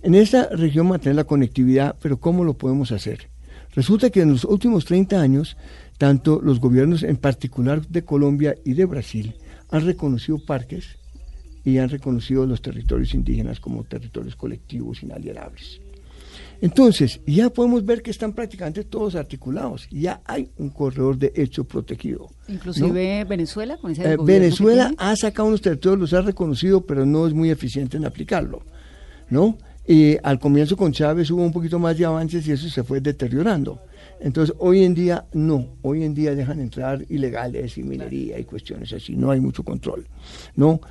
En esta región mantener la conectividad, pero ¿cómo lo podemos hacer? Resulta que en los últimos 30 años, tanto los gobiernos en particular de Colombia y de Brasil han reconocido parques y han reconocido los territorios indígenas como territorios colectivos inalienables. Entonces, ya podemos ver que están prácticamente todos articulados. Ya hay un corredor de hecho protegido. Inclusive Venezuela, con ese Eh, Venezuela ha sacado unos territorios, los ha reconocido, pero no es muy eficiente en aplicarlo, ¿no? Y al comienzo con Chávez hubo un poquito más de avances y eso se fue deteriorando. Entonces, hoy en día no, hoy en día dejan entrar ilegales y minería y cuestiones así, no hay mucho control, ¿no?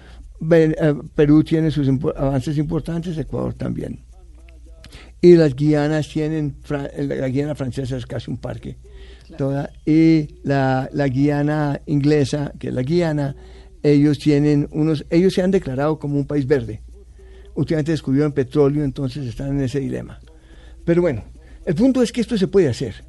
Eh, Perú tiene sus avances importantes, Ecuador también. Y las Guianas tienen, Fra- la Guiana francesa es casi un parque, toda, y la, la Guiana inglesa, que es la Guiana, ellos tienen unos, ellos se han declarado como un país verde. Últimamente descubrieron petróleo, entonces están en ese dilema. Pero bueno, el punto es que esto se puede hacer.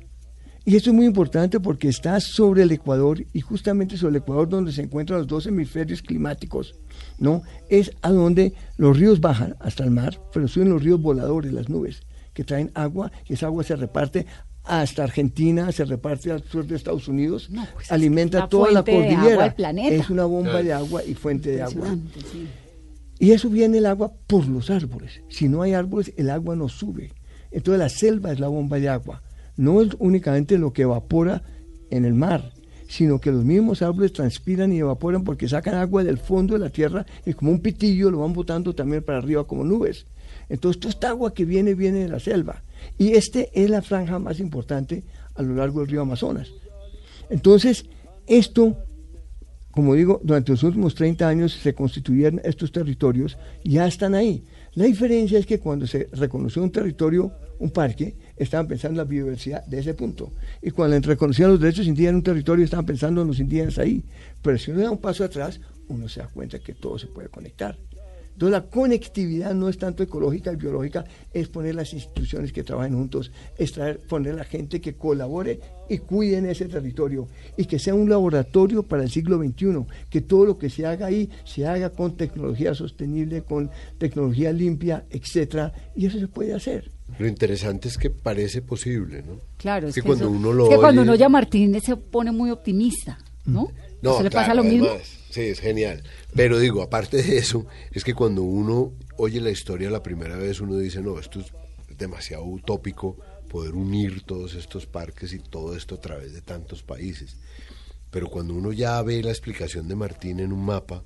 Y esto es muy importante porque está sobre el Ecuador y justamente sobre el Ecuador donde se encuentran los dos hemisferios climáticos, ¿no? Es a donde los ríos bajan hasta el mar, pero suben los ríos voladores, las nubes, que traen agua y esa agua se reparte hasta Argentina, se reparte al sur de Estados Unidos, No, pues es alimenta toda la fuente de agua cordillera. del planeta. Es una bomba de agua y fuente de agua. Sí. Y eso viene el agua por los árboles. Si no hay árboles, el agua no sube. Entonces la selva es la bomba de agua. No es únicamente lo que evapora en el mar, sino que los mismos árboles transpiran y evaporan porque sacan agua del fondo de la tierra y como un pitillo lo van botando también para arriba como nubes. Entonces toda esta agua que viene viene de la selva. Y este es la franja más importante a lo largo del río Amazonas. Entonces, esto como digo, durante los últimos 30 años se constituyeron estos territorios, ya están ahí. La diferencia es que cuando se reconoció un territorio, un parque, estaban pensando en la biodiversidad de ese punto. Y cuando reconocían los derechos indígenas en un territorio, estaban pensando en los indígenas ahí. Pero si uno da un paso atrás, uno se da cuenta que todo se puede conectar. Entonces la conectividad no es tanto ecológica y biológica, es poner las instituciones que trabajen juntos, es traer, poner la gente que colabore y cuide en ese territorio y que sea un laboratorio para el siglo XXI, que todo lo que se haga ahí se haga con tecnología sostenible, con tecnología limpia, etcétera, y eso se puede hacer. Lo interesante es que parece posible, ¿no? Claro, es que que, cuando eso- uno lo es que cuando uno oye a Martín se pone muy optimista, ¿no? No, ¿Eso le pasa lo mismo? además, sí, es genial. Pero digo, aparte de eso, es que cuando uno oye la historia la primera vez, uno dice, no, esto es demasiado utópico poder unir todos estos parques y todo esto a través de tantos países. Pero cuando uno ya ve la explicación de Martín en un mapa,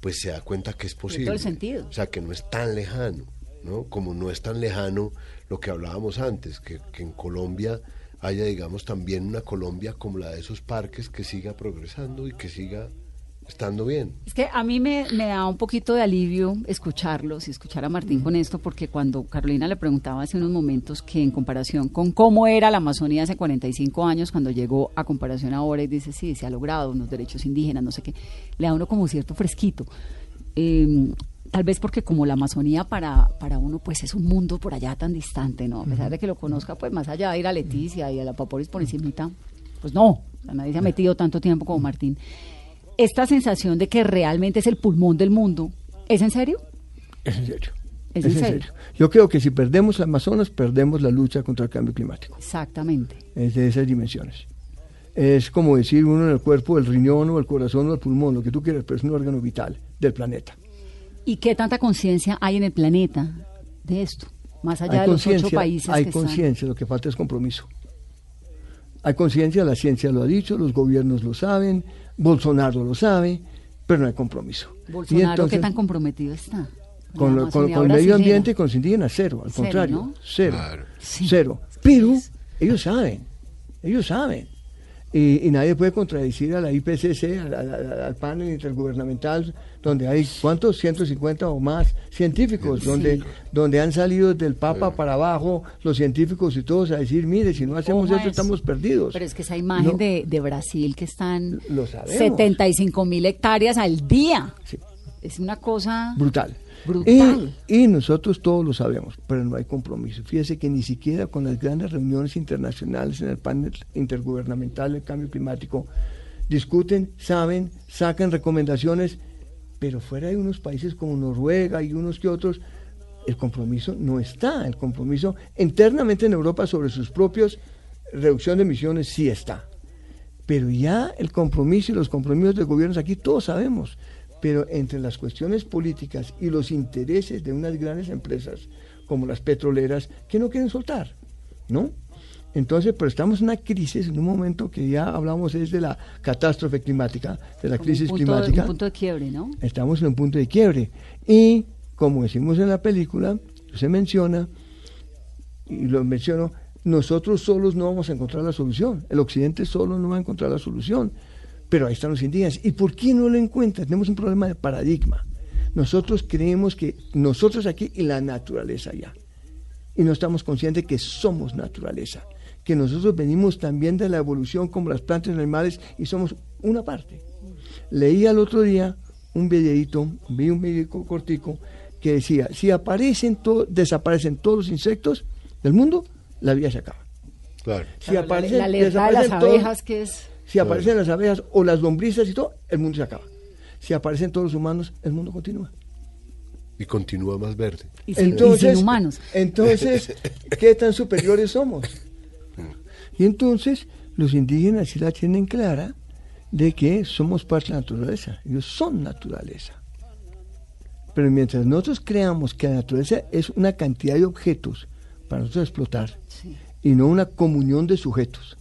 pues se da cuenta que es posible. todo el sentido. O sea, que no es tan lejano, ¿no? Como no es tan lejano lo que hablábamos antes, que, que en Colombia haya, digamos, también una Colombia como la de esos parques que siga progresando y que siga estando bien. Es que a mí me, me da un poquito de alivio escucharlos y escuchar a Martín con esto, porque cuando Carolina le preguntaba hace unos momentos que en comparación con cómo era la Amazonía hace 45 años, cuando llegó a comparación ahora y dice, sí, se ha logrado unos derechos indígenas, no sé qué, le da uno como cierto fresquito. Eh, tal vez porque como la Amazonía para, para uno pues es un mundo por allá tan distante, ¿no? A pesar de que lo conozca pues más allá de ir a Leticia y a la Paporis por encimita, pues no, nadie se ha metido tanto tiempo como Martín. Esta sensación de que realmente es el pulmón del mundo, ¿es en serio? Es en serio. Es, en serio. Yo creo que si perdemos Amazonas, perdemos la lucha contra el cambio climático. Exactamente. Es de esas dimensiones. Es como decir uno en el cuerpo, el riñón o el corazón o el pulmón, lo que tú quieras, pero es un órgano vital del planeta. ¿Y qué tanta conciencia hay en el planeta de esto? Más allá hay de los ocho países hay conciencia, lo que falta es compromiso. Hay conciencia, la ciencia lo ha dicho, los gobiernos lo saben, Bolsonaro lo sabe, pero no hay compromiso. Y Bolsonaro, entonces, ¿qué tan comprometido está? con, lo- con- el medio ambiente y con los indígenas, cero, al Cero, contrario, ¿no? cero, Claro. Sí. cero. Pero ellos saben, ellos saben. Y, y nadie puede contradecir a la IPCC, al, al- al- al panel intergubernamental, donde hay, ¿cuántos? 150 o más científicos, donde, donde han salido del Papa para abajo los científicos y todos a decir, mire, si no hacemos esto estamos perdidos. Pero es que esa imagen No. de, de Brasil que están Lo sabemos. 75 mil hectáreas al día. Sí. Es una cosa brutal. Brutal. Y, nosotros todos lo sabemos, pero no hay compromiso. Fíjese que ni siquiera con las grandes reuniones internacionales en el panel intergubernamental del cambio climático discuten, saben, sacan recomendaciones, pero fuera de unos países como Noruega y unos que otros, el compromiso no está. El compromiso internamente en Europa sobre sus propios reducción de emisiones sí está. Pero ya el compromiso y los compromisos de gobiernos aquí todos sabemos. Pero entre las cuestiones políticas y los intereses de unas grandes empresas como las petroleras que no quieren soltar, ¿no? Entonces, pero estamos en una crisis, en un momento que ya hablamos es de la catástrofe climática, de la como crisis un punto, climática. un punto de quiebre, ¿no? Estamos en un punto de quiebre. Y, como decimos en la película, se menciona, y lo menciono, nosotros solos no vamos a encontrar la solución. El occidente solo no va a encontrar la solución. Pero ahí están los indígenas. ¿Y por qué no lo encuentran? Tenemos un problema de paradigma. Nosotros creemos que nosotros aquí y la naturaleza allá. Y no estamos conscientes que somos naturaleza. Que nosotros venimos también de la evolución como las plantas y los animales y somos una parte. Leí al otro día un videíto, vi un videíto cortico que decía, si aparecen to- desaparecen todos los insectos del mundo, la vida se acaba. Claro. Si la- aparecen, la de las desaparecen todos- abejas que es... si aparecen las abejas o las lombrices y todo, el mundo se acaba. Si aparecen todos los humanos, el mundo continúa. Y continúa más verde. Y sin, y Entonces, sin humanos. entonces, ¿qué tan superiores somos? Y entonces los indígenas sí la tienen clara de que somos parte de la naturaleza. Ellos son naturaleza. Pero mientras nosotros creamos que la naturaleza es una cantidad de objetos para nosotros explotar Sí. y no una comunión de sujetos,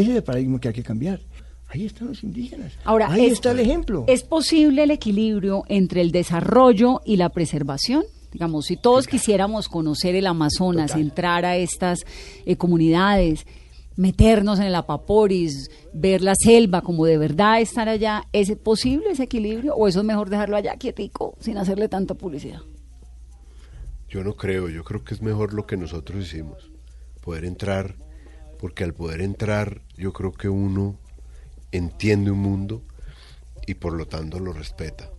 ese es el paradigma que hay que cambiar. Ahí están los indígenas. Ahora, Ahí es- está el ejemplo. ¿Es posible el equilibrio entre el desarrollo y la preservación? Digamos, si todos quisiéramos conocer el Amazonas, Total. entrar a estas eh, comunidades, meternos en el Apaporis, ver la selva, como de verdad estar allá, ¿es posible ese equilibrio o eso es mejor dejarlo allá quietico, sin hacerle tanta publicidad? Yo no creo, yo creo que es mejor lo que nosotros hicimos, poder entrar, porque al poder entrar yo creo que uno entiende un mundo y por lo tanto lo respeta.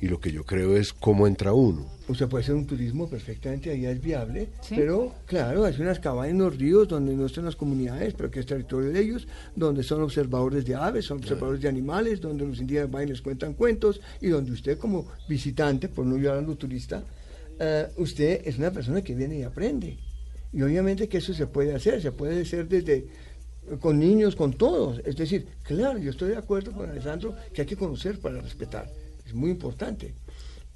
Y lo que yo creo es cómo entra uno. O sea, puede ser un turismo perfectamente, allá es viable, Sí. pero claro, hay unas cabañas en los ríos donde no están las comunidades, pero que es territorio de ellos, donde son observadores de aves, son observadores de animales, donde los indígenas van y les cuentan cuentos, y donde usted como visitante, por no llevar a lo turista, eh, usted es una persona que viene y aprende. Y obviamente que eso se puede hacer, se puede hacer desde con niños, con todos. Es decir, claro, yo estoy de acuerdo con Alessandro que hay que conocer para respetar. Es muy importante.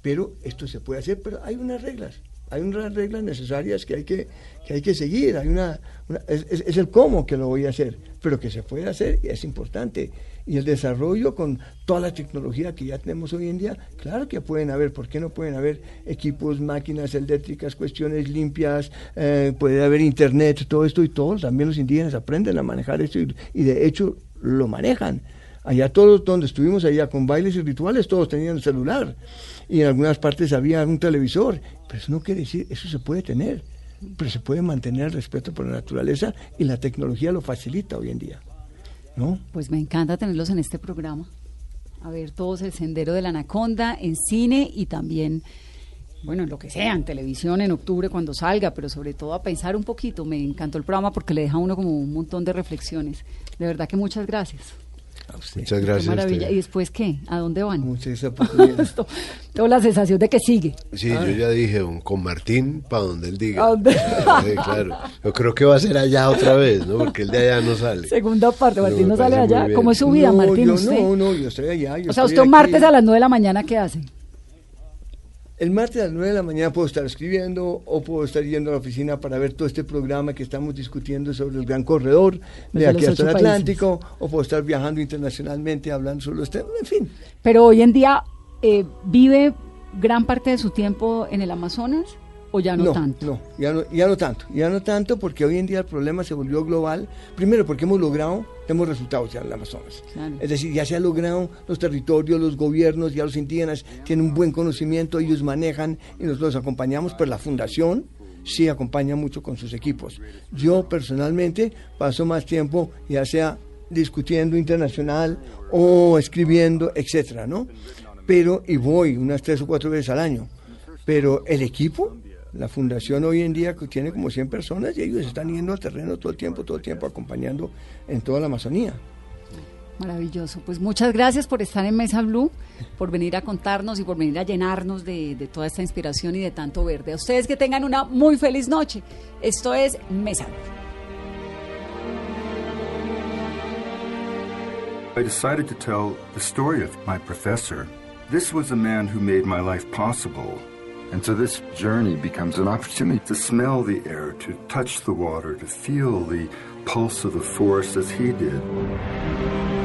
Pero esto se puede hacer, pero hay unas reglas. Hay unas reglas necesarias que hay que, que, hay que seguir. Hay una, es- es el cómo que lo voy a hacer, pero que se puede hacer y es importante. Y el desarrollo con toda la tecnología que ya tenemos hoy en día, claro que pueden haber, ¿por qué no pueden haber equipos, máquinas eléctricas, cuestiones limpias, eh, puede haber internet, todo esto y todos, también los indígenas aprenden a manejar esto y, y de hecho lo manejan. Allá todos donde estuvimos allá con bailes y rituales, todos tenían celular y en algunas partes había un televisor, pero eso no quiere decir, eso se puede tener, pero se puede mantener el respeto por la naturaleza y la tecnología lo facilita hoy en día. ¿No? Pues me encanta tenerlos en este programa. A ver todos el sendero de la anaconda en cine y también bueno, lo que sea, en televisión en octubre cuando salga, pero sobre todo a pensar un poquito. Me encantó el programa porque le deja a uno como un montón de reflexiones. De verdad que muchas gracias. Muchas gracias. Qué maravilla. ¿Y después qué? ¿A dónde van? Muchas oportunidades. Tengo la sensación de que sigue. Sí, yo ya dije, con Martín, para donde él diga. ¿A dónde? Sí, claro. Yo creo que va a ser allá otra vez, ¿no? Porque el de allá no sale. Segunda parte, Martín me no sale allá. ¿Cómo es su vida, no, Martín? yo usted? no, no, yo estoy allá. yo o sea, estoy usted aquí. martes a las 9 de la mañana, ¿qué hace? El martes a las 9 de la mañana puedo estar escribiendo o puedo estar yendo a la oficina para ver todo este programa que estamos discutiendo sobre el gran corredor de Desde aquí hasta el Atlántico o puedo estar viajando internacionalmente hablando sobre los temas, en fin. Pero hoy en día, eh, ¿vive gran parte de su tiempo en el Amazonas o ya no, tanto? No, ya no, ya no tanto, ya no tanto porque hoy en día el problema se volvió global. Primero porque hemos logrado, tenemos resultados ya en el Amazonas. Claro. Es decir, ya se ha logrado los territorios, los gobiernos, ya los indígenas tienen un buen conocimiento, ellos manejan y nosotros los acompañamos, pero la fundación sí acompaña mucho con sus equipos. Yo personalmente paso más tiempo ya sea discutiendo internacional o escribiendo, etcétera, ¿no? Pero, y voy unas tres o cuatro veces al año. Pero el equipo, la fundación hoy en día que tiene como 100 personas y ellos están yendo al terreno todo el tiempo, todo el tiempo acompañando en toda la Amazonía. Maravilloso. Pues muchas gracias por estar en Mesa Blue, por venir a contarnos y por venir a llenarnos de, de toda esta inspiración y de tanto verde. A ustedes que tengan una muy feliz noche. Esto es Mesa Blue. I decided to tell the story of my professor. This was a man who made my life possible. And so this journey becomes an opportunity To smell the air, to touch the water, to feel the pulse of the forest as he did.